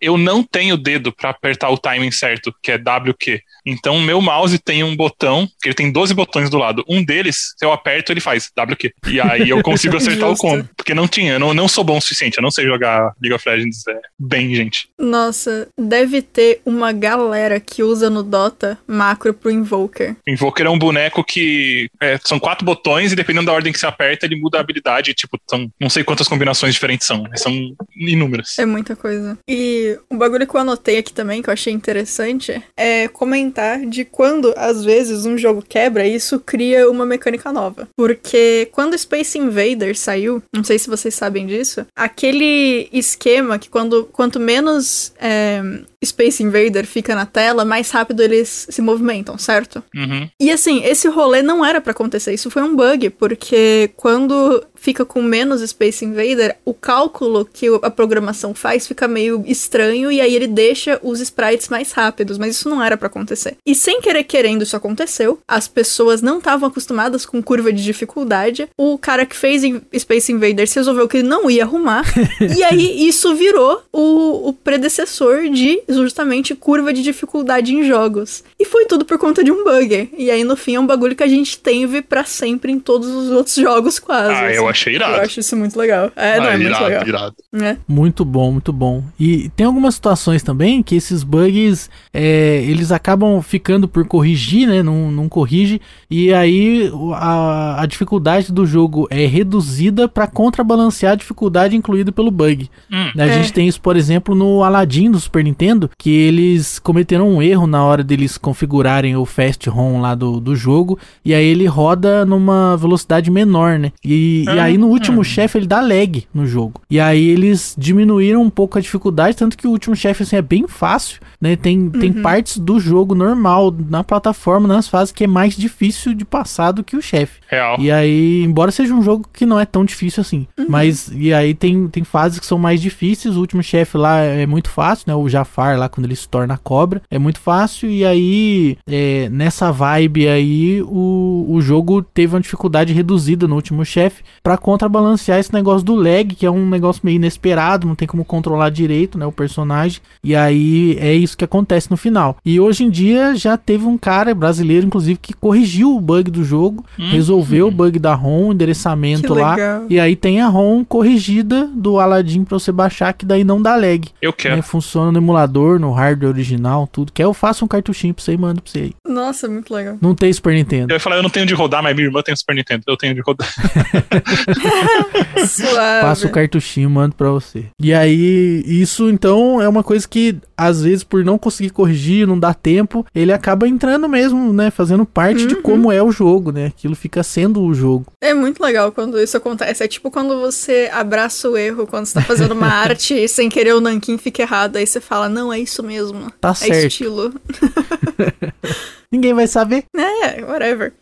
Eu não tenho dedo pra apertar o timing certo, que é WQ. Então, meu mouse tem um botão, que ele tem 12 botões do lado. Um deles, se eu aperto, ele faz WQ. E aí eu consigo acertar o combo. Porque não tinha, eu não, não sou bom o suficiente, eu não sei jogar League of Legends é, bem, gente. Nossa, deve ter uma galera que usa no Dota macro pro Invoker. Invoker é um boneco que é, são quatro botões e dependendo da ordem que você aperta, ele muda a habilidade. Tipo, são não sei quantas combinações diferentes são, mas são inúmeras. É muita coisa. E um bagulho que eu anotei aqui também, que eu achei interessante, é comentar de quando, às vezes, um jogo quebra e isso cria uma mecânica nova. Porque quando Space Invaders saiu, não sei se vocês sabem disso, aquele esquema que quando quanto menos é, Space Invader fica na tela, mais rápido eles se movimentam, certo? Uhum. E assim, esse rolê não era pra acontecer, isso foi um bug, porque quando fica com menos Space Invader, o cálculo que a programação faz fica meio estranho e aí ele deixa os sprites mais rápidos, mas isso não era pra acontecer. E sem querer querendo isso aconteceu, as pessoas não estavam acostumadas com curva de dificuldade, o cara que fez Space Invaders resolveu que ele não ia arrumar, e aí isso virou o, o predecessor de justamente curva de dificuldade em jogos. E foi tudo por conta de um bug. E aí no fim é um bagulho que a gente teve pra sempre em todos os outros jogos quase. Ah, eu achei irado. Eu acho isso muito legal. É, não, Ah, é muito irado, legal. irado. né? Muito bom, muito bom. E tem algumas situações também que esses bugs é, eles acabam ficando por corrigir, né? Não, não corrige. E aí a, a dificuldade do jogo é reduzida para contrabalancear a dificuldade incluída pelo bug. Hum. A É. gente tem isso, por exemplo, no Aladdin do Super Nintendo, Nintendo que eles cometeram um erro na hora deles configurarem o Fast ROM lá do, do jogo, e aí ele roda numa velocidade menor, né? E, e aí no último chefe ele dá lag no jogo. E aí eles diminuíram um pouco a dificuldade, tanto que o último chefe assim é bem fácil, né? Tem, uhum. tem partes do jogo normal na plataforma, nas fases que é mais difícil de passar do que o chefe. Real. E aí, embora seja um jogo que não é tão difícil assim, uhum. mas e aí tem, tem fases que são mais difíceis, o último chefe lá é muito fácil, né? O Jafar lá quando ele se torna cobra, é muito fácil e aí é, nessa vibe aí o, o jogo teve uma dificuldade reduzida no último chefe para contrabalancear esse negócio do lag, que é um negócio meio inesperado, não tem como controlar direito, né, o personagem. E aí é isso que acontece no final. E hoje em dia já teve um cara brasileiro, inclusive, que corrigiu o bug do jogo, hum, resolveu hum. o bug da ROM, endereçamento lá. E aí tem a ROM corrigida do Aladdin para você baixar, que daí não dá lag. Eu quero. Né? Funciona no emulador, no hardware original, tudo. Quer eu faço um cartuchinho pra você e mando pra você aí. Nossa, muito legal. Não tem Super Nintendo. Eu ia falar, eu não tenho de rodar, mas minha irmã tem Super Nintendo. Eu tenho de rodar. Suave. Faço o cartuchinho, mando pra você. E aí, isso então é uma coisa que, às vezes, por não conseguir corrigir, não dá tempo, ele acaba entrando mesmo, né? Fazendo parte uhum. de como é o jogo, né? Aquilo fica sendo o jogo. É muito legal quando isso acontece. É tipo quando você abraça o erro, quando você tá fazendo uma arte e sem querer o nanquim fica errado. Aí você fala, não, é isso mesmo. Tá é certo. estilo. Ninguém vai saber. É, whatever.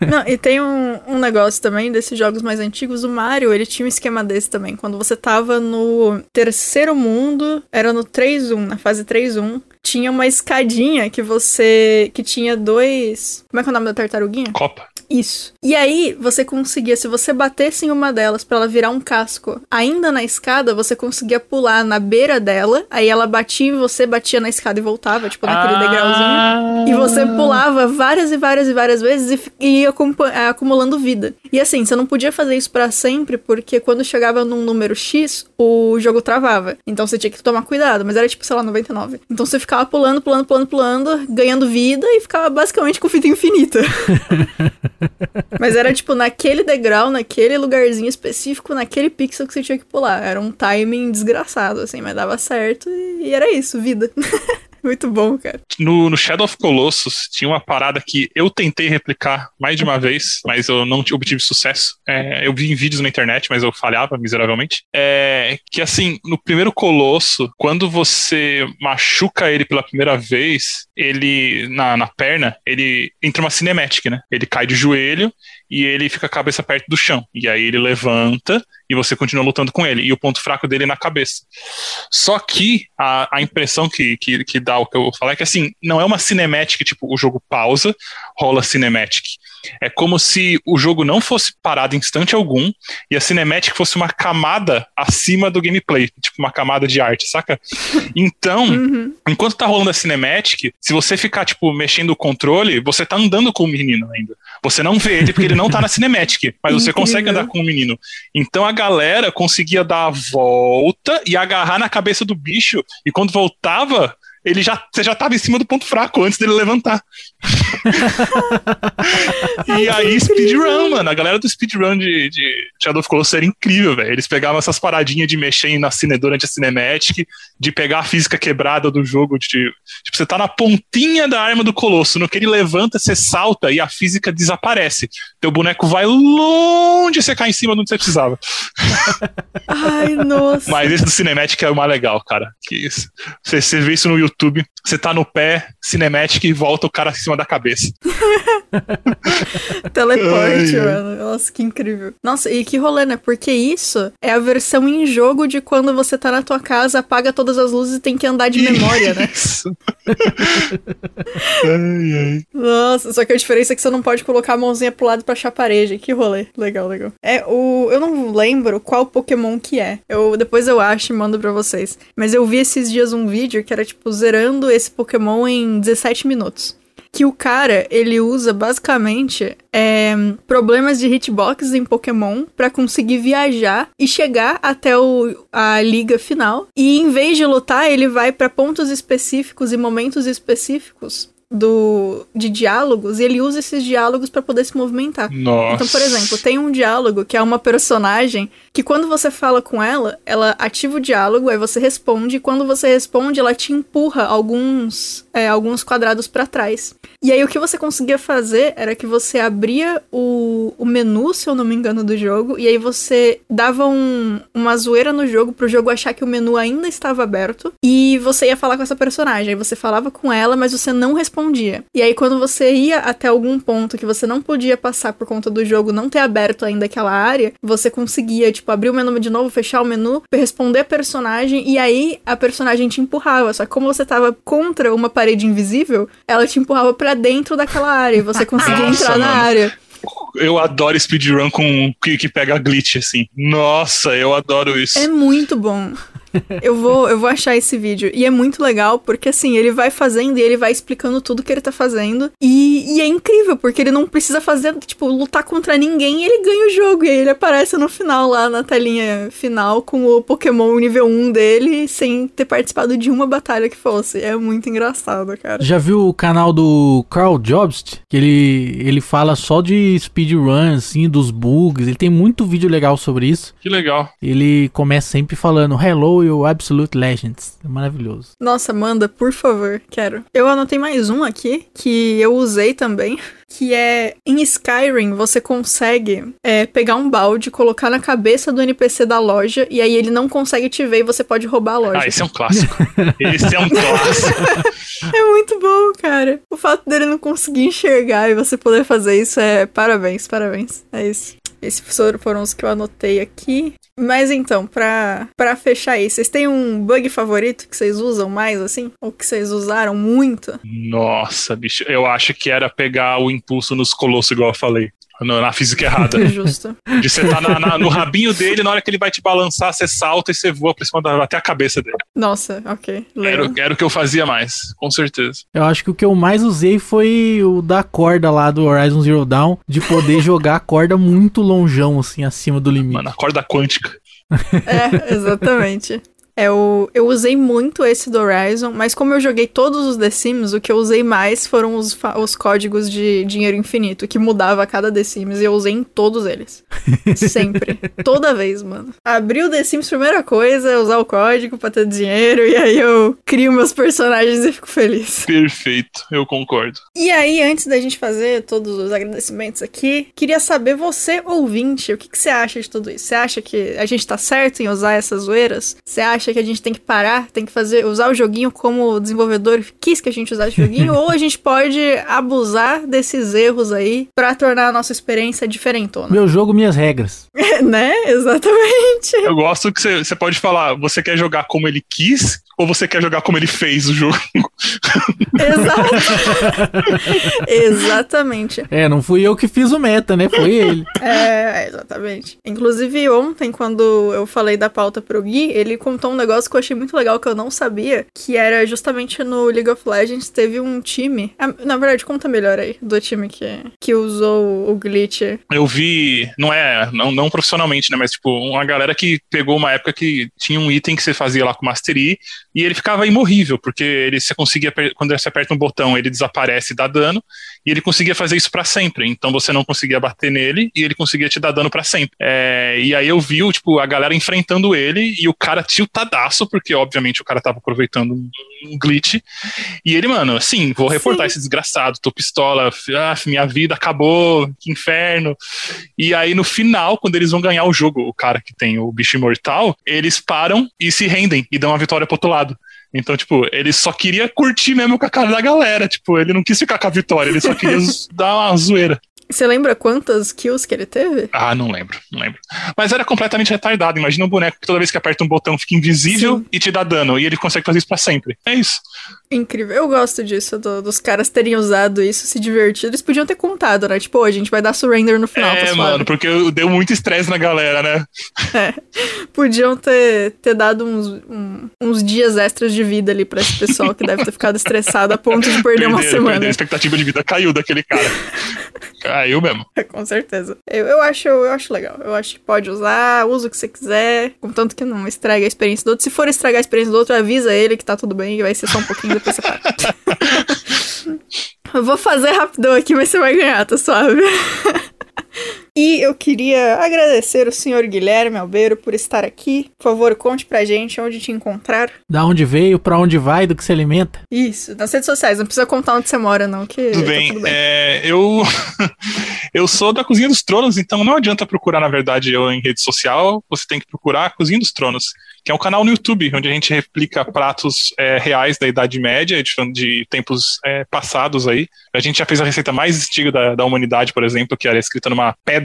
Não, e tem um, um negócio também desses jogos mais antigos. O Mario, ele tinha um esquema desse também. Quando você tava no terceiro mundo, era no 3-1, na fase 3-1, tinha uma escadinha que você. que tinha dois. Como é que é o nome da tartaruguinha? Copa. Isso. E aí, você conseguia, se você batesse em uma delas para ela virar um casco, ainda na escada, você conseguia pular na beira dela, aí ela batia em você, batia na escada e voltava, tipo, naquele ah. degrauzinho. E você pulava várias e várias e várias vezes e, ia é, acumulando vida. E assim, você não podia fazer isso para sempre, porque quando chegava num número X, o jogo travava. Então você tinha que tomar cuidado, mas era tipo, sei lá, 99. Então você ficava pulando, pulando, pulando, pulando, ganhando vida e ficava basicamente com vida infinita. Mas era tipo naquele degrau, naquele lugarzinho específico, naquele pixel que você tinha que pular. Era um timing desgraçado, assim, mas dava certo e, e era isso, vida. Muito bom, cara. No, no, Shadow of Colossus tinha uma parada que eu tentei replicar mais de uma vez, mas eu não obtive sucesso. É, eu vi em vídeos na internet, mas eu falhava miseravelmente. É, que assim, no primeiro Colosso, quando você machuca ele pela primeira vez, ele, na, na perna, ele entra uma cinemática, né? Ele cai de joelho e ele fica a cabeça perto do chão. E aí ele levanta e você continua lutando com ele. E o ponto fraco dele é na cabeça. Só que a, a impressão que, que, que dá o que eu falar é que assim, não é uma cinemática, tipo, o jogo pausa, rola cinemática. É como se o jogo não fosse parado em instante algum e a cinemática fosse uma camada acima do gameplay, tipo uma camada de arte, saca? Então, uhum. enquanto tá rolando a cinemática, se você ficar, tipo, mexendo o controle, você tá andando com o menino ainda. Você não vê ele porque ele não tá na cinemática, mas você consegue andar com o menino. Então a galera conseguia dar a volta e agarrar na cabeça do bicho, e quando voltava, ele já, você já tava em cima do ponto fraco antes dele levantar. e aí, speedrun, mano. A galera do speedrun de, de Shadow of Colossus era incrível, velho. Eles pegavam essas paradinhas de mexer na cine, durante a cinematic, de pegar a física quebrada do jogo. De, tipo, você tá na pontinha da arma do Colosso, no que ele levanta, você salta e a física desaparece. Teu boneco vai longe você cai em cima de onde você precisava. Ai, nossa. Mas esse do cinematic é o mais legal, cara. Que isso. Você, você vê isso no YouTube, você tá no pé, cinematic e volta o cara em cima da cabeça. Teleporte, mano. Nossa, que incrível. Nossa, e que rolê, né? Porque isso é a versão em jogo de quando você tá na tua casa, apaga todas as luzes e tem que andar de memória, né? Isso. ai, ai. Nossa, só que a diferença é que você não pode colocar a mãozinha pro lado pra achar a parede. Que rolê. Legal, legal. É, o. Eu não lembro qual Pokémon que é. Eu, depois eu acho e mando pra vocês. Mas eu vi esses dias um vídeo que era, tipo, zerando esse Pokémon em 17 minutos que o cara ele usa basicamente é, problemas de hitbox em Pokémon para conseguir viajar e chegar até o, a liga final. E em vez de lutar, ele vai para pontos específicos e momentos específicos do de diálogos e ele usa esses diálogos para poder se movimentar. Nossa. Então, por exemplo, tem um diálogo que é uma personagem que quando você fala com ela, ela ativa o diálogo, aí você responde, e quando você responde, ela te empurra alguns, é, alguns quadrados para trás. E aí o que você conseguia fazer era que você abria o, o menu, se eu não me engano, do jogo, e aí você dava um, uma zoeira no jogo pro jogo achar que o menu ainda estava aberto, e você ia falar com essa personagem. Aí você falava com ela, mas você não respondia. E aí quando você ia até algum ponto que você não podia passar por conta do jogo não ter aberto ainda aquela área, você conseguia, tipo, abrir o menu de novo, fechar o menu, responder a personagem, e aí a personagem te empurrava. Só que como você tava contra uma parede invisível, ela te empurrava para dentro daquela área e você conseguia Nossa, entrar na mano. área. Eu adoro speedrun com que, que pega glitch, assim. Nossa, eu adoro isso. É muito bom. Eu vou, eu vou achar esse vídeo. E é muito legal, porque assim, ele vai fazendo e ele vai explicando tudo que ele tá fazendo. E, e é incrível, porque ele não precisa fazer, tipo, lutar contra ninguém e ele ganha o jogo. E aí ele aparece no final, lá na telinha final, com o Pokémon nível 1 dele, sem ter participado de uma batalha que fosse. É muito engraçado, cara. Já viu o canal do Carl Jobst? Que ele, ele fala só de speedrun, assim, dos bugs. Ele tem muito vídeo legal sobre isso. Que legal. Ele começa sempre falando Hello, you Absolute Legends. É maravilhoso. Nossa, manda, por favor, quero. Eu anotei mais um aqui, que eu usei também, que é em Skyrim você consegue é, pegar um balde, colocar na cabeça do NPC da loja, e aí ele não consegue te ver e você pode roubar a loja. Ah, esse é um clássico. esse é um clássico. É muito bom, cara. O fato dele não conseguir enxergar e você poder fazer isso é parabéns, parabéns. É isso. Esses foram- os que eu anotei aqui. Mas então, pra, pra fechar aí, vocês têm um bug favorito que vocês usam mais, assim? Ou que vocês usaram muito? Nossa, bicho. Eu acho que era pegar o impulso nos colossos, igual eu falei. No- Na física errada. Justo. De você tá na- na- no rabinho dele, na hora que ele vai te balançar, você salta e você voa pra cima da, até a cabeça dele. Nossa, ok. Era, era o que eu fazia mais, com certeza. Eu acho que o que eu mais usei foi o da corda lá do Horizon Zero Dawn, de poder jogar a corda muito longeão, assim, acima do limite. Mano, a corda quântica. É, exatamente. É, eu, eu usei muito esse do Horizon, mas como eu joguei todos os The Sims, o que eu usei mais foram os, os códigos de dinheiro infinito, que mudava a cada The Sims, e eu usei em todos eles. Sempre. Toda vez, mano. Abri o The Sims, primeira coisa é usar o código pra ter dinheiro, e aí eu crio meus personagens e fico feliz. Perfeito, eu concordo. E aí, antes da gente fazer todos os agradecimentos aqui, queria saber você, ouvinte, o que, que você acha de tudo isso? Você acha que a gente tá certo em usar essas zoeiras? Você acha que a gente tem que parar, tem que fazer, usar o joguinho como o desenvolvedor quis que a gente usasse o joguinho? ou a gente pode abusar desses erros aí pra tornar a nossa experiência diferentona? Meu jogo, minhas regras. né? Exatamente. Eu gosto que você você pode falar, você quer jogar como ele quis ou você quer jogar como ele fez o jogo? Exato. Exatamente. É, não fui eu que fiz o meta, né? Foi ele. É, exatamente. Inclusive, ontem, quando eu falei da pauta pro Gui, ele contou um negócio que eu achei muito legal que eu não sabia, que era justamente no League of Legends teve um time. Ah, na verdade, conta melhor aí, do time que, que usou o glitch. Eu vi, não é, não, não profissionalmente, né, mas tipo, uma galera que pegou uma época que tinha um item que você fazia lá com Mastery e ele ficava imorrível, porque ele você conseguia, quando você aperta um botão, ele desaparece e dá dano, e ele conseguia fazer isso pra sempre. Então você não conseguia bater nele e ele conseguia te dar dano pra sempre. É, e aí eu vi, tipo, a galera enfrentando ele e o cara tiltadaço, porque obviamente o cara tava aproveitando um glitch. E ele, mano, assim, vou reportar esse desgraçado, tô pistola, ah, minha vida acabou, que inferno. E aí no final, quando eles vão ganhar o jogo, o cara que tem o bicho imortal, eles param e se rendem e dão a vitória pro outro lado. Então, tipo, ele só queria curtir mesmo com a cara da galera. Tipo, ele não quis ficar com a vitória, ele só queria dar uma zoeira. Você lembra quantas kills que ele teve? Ah, não lembro, não lembro. Mas era completamente retardado. Imagina um boneco que toda vez que aperta um botão fica invisível Sim. e te dá dano. E ele consegue fazer isso pra sempre. É isso. Incrível. Eu gosto disso, do- dos caras terem usado isso, se divertido. Eles podiam ter contado, né? Tipo, "Ô, a gente vai dar surrender no final, tá é, suave." mano, porque deu muito estresse na galera, né? Podiam ter, ter dado uns, um- uns dias extras de vida ali pra esse pessoal que deve ter ficado estressado a ponto de perder uma semana. perderam. A expectativa de vida caiu daquele cara. caiu mesmo. Com certeza. Eu, eu, acho, eu acho legal. Eu acho que pode usar, usa o que você quiser, contanto que não estrague a experiência do outro. Se for estragar a experiência do outro, avisa ele que tá tudo bem e vai ser só um pouquinho depois você para. Eu vou fazer rapidão aqui, mas você vai ganhar, tá suave. E eu queria agradecer o senhor Guilherme Albeiro por estar aqui. Por favor, conte pra gente onde te encontrar. Da onde veio, pra onde vai, do que se alimenta. Isso, nas redes sociais. Não precisa contar onde você mora, não, que tudo tá bem. tudo bem. É, eu, eu sou da Cozinha dos Tronos, então não adianta procurar, na verdade, eu em rede social. Você tem que procurar a Cozinha dos Tronos, que é um canal no YouTube, onde a gente replica pratos é, reais da Idade Média, de, de tempos é, passados aí. A gente já fez a receita mais antiga da, da humanidade, por exemplo, que era escrita numa pedra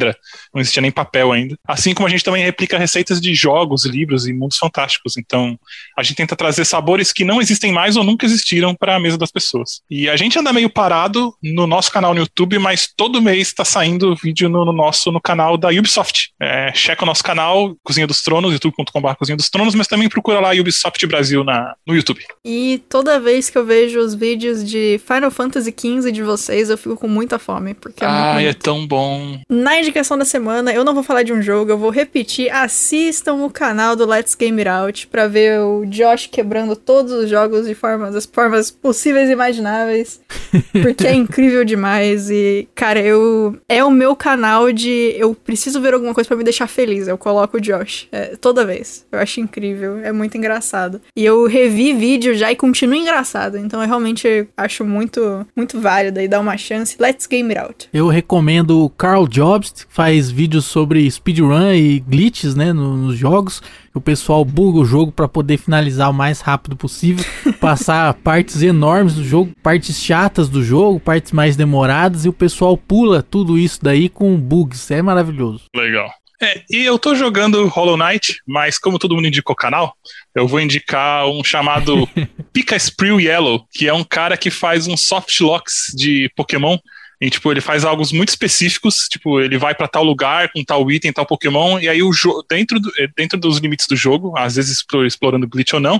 não existia nem papel ainda. Assim como a gente também replica receitas de jogos, livros e mundos fantásticos. Então, a gente tenta trazer sabores que não existem mais ou nunca existiram para a mesa das pessoas. E a gente anda meio parado no nosso canal no YouTube, mas todo mês está saindo vídeo no, no, nosso no canal da Ubisoft. É, checa o nosso canal, Cozinha dos Tronos, youtube.com.br Cozinha dos Tronos, mas também procura lá Ubisoft Brasil na, no YouTube. E toda vez que eu vejo os vídeos de Final Fantasy XV de vocês, eu fico com muita fome, porque é muito Ai, é tão bom. Na indicação da semana, eu não vou falar de um jogo, eu vou repetir. Assistam o canal do Let's Game It Out pra ver o Josh quebrando todos os jogos de formas, das formas possíveis e imagináveis. Porque é incrível demais. E, cara, eu. É o meu canal de. Eu preciso ver alguma coisa pra me deixar feliz. Eu coloco o Josh. é, toda vez. Eu acho incrível. É muito engraçado. E eu revi vídeo já e continua engraçado. Então eu realmente acho muito, muito válido e dá uma chance. Let's Game It Out. Eu recomendo o Carl Jobs, faz vídeos sobre speedrun e glitches, né, no- nos jogos. O pessoal buga o jogo para poder finalizar o mais rápido possível, passar partes enormes do jogo, partes chatas do jogo, partes mais demoradas e o pessoal pula tudo isso daí com bugs. É maravilhoso. Legal. É, e eu tô jogando Hollow Knight, mas como todo mundo indicou o canal, eu vou indicar um chamado Pika Sprue Yellow, que é um cara que faz uns soft locks de Pokémon. E, tipo, ele faz algo muito específicos, tipo, ele vai pra tal lugar com tal item, tal Pokémon, e aí o jogo, dentro, do- dentro dos limites do jogo, às vezes explo- explorando glitch ou não,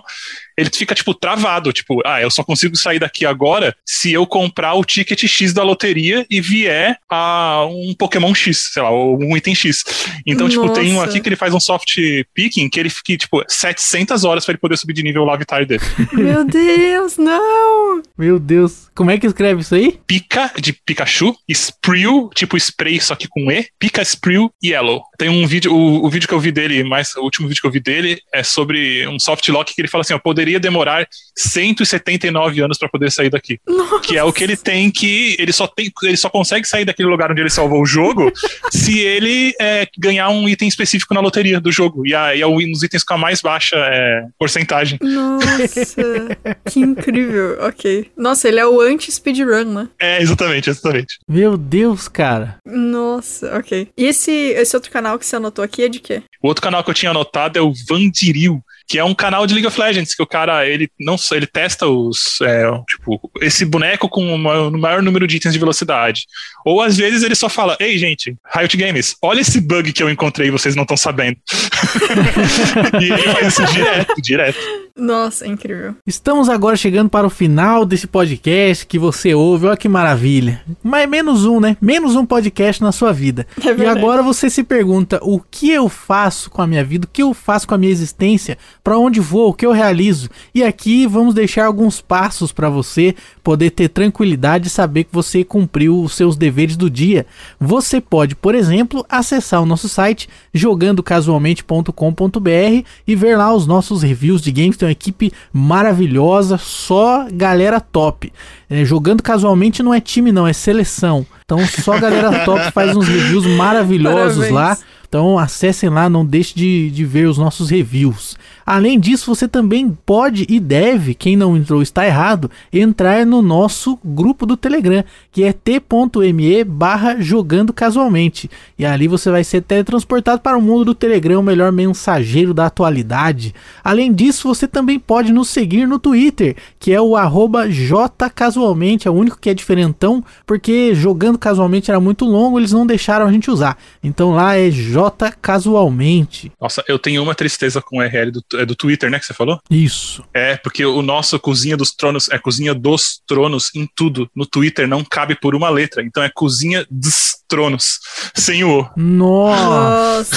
ele fica, tipo, travado, tipo, ah, eu só consigo sair daqui agora se eu comprar o ticket X da loteria e vier a um Pokémon X, sei lá, ou um item X. Então, tipo, tem um Nossa. aqui que ele faz um soft picking que ele fica, tipo, 700 horas pra ele poder subir de nível o Lavitar dele. Meu Deus, não! Meu Deus, como é que escreve isso aí? Pica, de Pikachu, Sprue, tipo spray, só que com E, Pica Sprue Yellow. Tem um vídeo, o, o vídeo que eu vi dele, mais, o último vídeo que eu vi dele é sobre um soft lock que ele fala assim, ó, poderia demorar 179 anos pra poder sair daqui. Nossa. Que é o que ele tem que, ele só tem, ele só consegue sair daquele lugar onde ele salvou o jogo se ele é, ganhar um item específico na loteria do jogo. E aí é um dos itens com a mais baixa é, porcentagem. Nossa, que incrível. Ok. Nossa, ele é o anti-speedrun, né? É, exatamente, exatamente. Meu Deus, cara. Nossa, ok. E esse, esse outro canal que você anotou aqui é de quê? O outro canal que eu tinha anotado é o Vandiril, que é um canal de League of Legends, que o cara, ele não só- ele testa os, é, tipo, esse boneco com o maior, o maior número de itens de velocidade. Ou às vezes ele só fala, ei gente, Riot Games, olha esse bug que eu encontrei e vocês não estão sabendo. e ele faz isso direto, direto. Nossa, é incrível. Estamos agora chegando para o final desse podcast que você ouve. Olha que maravilha. Mas menos um, né? Menos um podcast na sua vida. É e agora você se pergunta: o que eu faço com a minha vida? O que eu faço com a minha existência? Para onde vou? O que eu realizo? E aqui vamos deixar alguns passos para você poder ter tranquilidade e saber que você cumpriu os seus deveres do dia. Você pode, por exemplo, acessar o nosso site jogandocasualmente.com.br e ver lá os nossos reviews de games. Tem uma equipe maravilhosa, só galera top. É, jogando casualmente não é time, não, é seleção. Então só galera top faz uns reviews maravilhosos Parabéns. lá. Então acessem lá, não deixe de, de ver os nossos reviews. Além disso, você também pode e deve, quem não entrou está errado, entrar no nosso grupo do Telegram, que é t.me barra jogando casualmente. E ali você vai ser teletransportado para o mundo do Telegram, o melhor mensageiro da atualidade. Além disso, você também pode nos seguir no Twitter, que é o arroba jcasualmente, é o único que é diferentão, porque jogando casualmente era muito longo, eles não deixaram a gente usar. Então lá é jcasualmente. Nossa, eu tenho uma tristeza com o URL do, é do Twitter, né, que você falou? Isso. É, porque o nosso Cozinha dos Tronos é Cozinha dos Tronos em tudo. No Twitter não cabe por uma letra, então é Cozinha dos Tronos, sem o O. Nossa.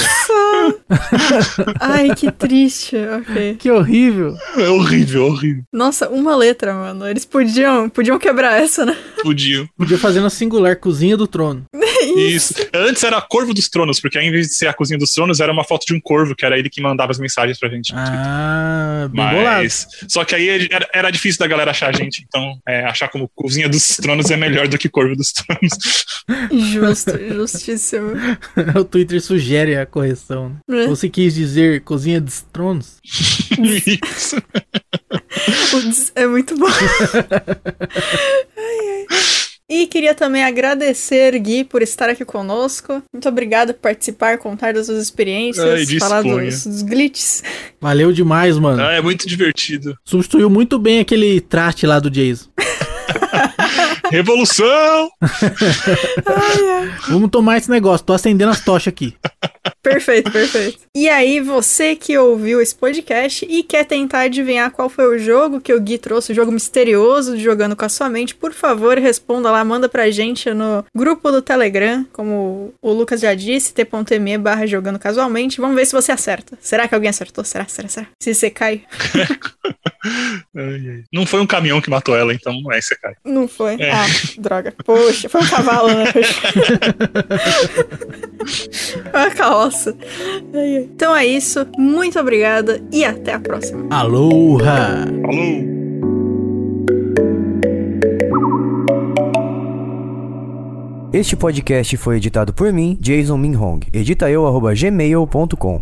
Ai, que triste. Ok. Que horrível. É horrível, horrível. Nossa, uma letra, mano. Eles podiam, podiam quebrar essa, né? Podiam. Podia fazer no singular, cozinha do trono. Isso. Antes era Corvo dos Tronos, porque ao invés de ser a Cozinha dos Tronos, era uma foto de um corvo, que era ele que mandava as mensagens pra gente. Ah, bem bolado. Só que aí era, era difícil da galera achar a gente, então é, achar como Cozinha dos Tronos é melhor do que Corvo dos Tronos. Justo, justíssimo. o Twitter sugere a correção. né? É. Você quis dizer cozinha dos tronos? Isso. É muito bom. Ai, ai. E queria também agradecer, Gui, por estar aqui conosco. Muito obrigado por participar, contar das suas experiências, Ai, falar dos, dos glitches. Valeu demais, mano. Ah, é muito divertido. Substituiu muito bem aquele traste lá do Jason. Revolução! Vamos tomar esse negócio. Tô acendendo as tochas aqui. Perfeito, perfeito. E aí, você que ouviu esse podcast e quer tentar adivinhar qual foi o jogo que o Gui trouxe, o jogo misterioso de Jogando com a Sua Mente, por favor, responda lá, manda pra gente no grupo do Telegram, como o Lucas já disse, t.me barra Jogando Casualmente. Vamos ver se você acerta. Será que alguém acertou? Será, será, será? Se você cai? Ai, ai. Não foi um caminhão que matou ela, então é você cai. Não foi. É. Ah, droga. Poxa, foi um cavalo, né? Uma carroça. Então é isso. Muito obrigada e até a próxima. Aloha! Falou! Este podcast foi editado por mim, Jason Minhong. Edita eu, arroba gmail.com.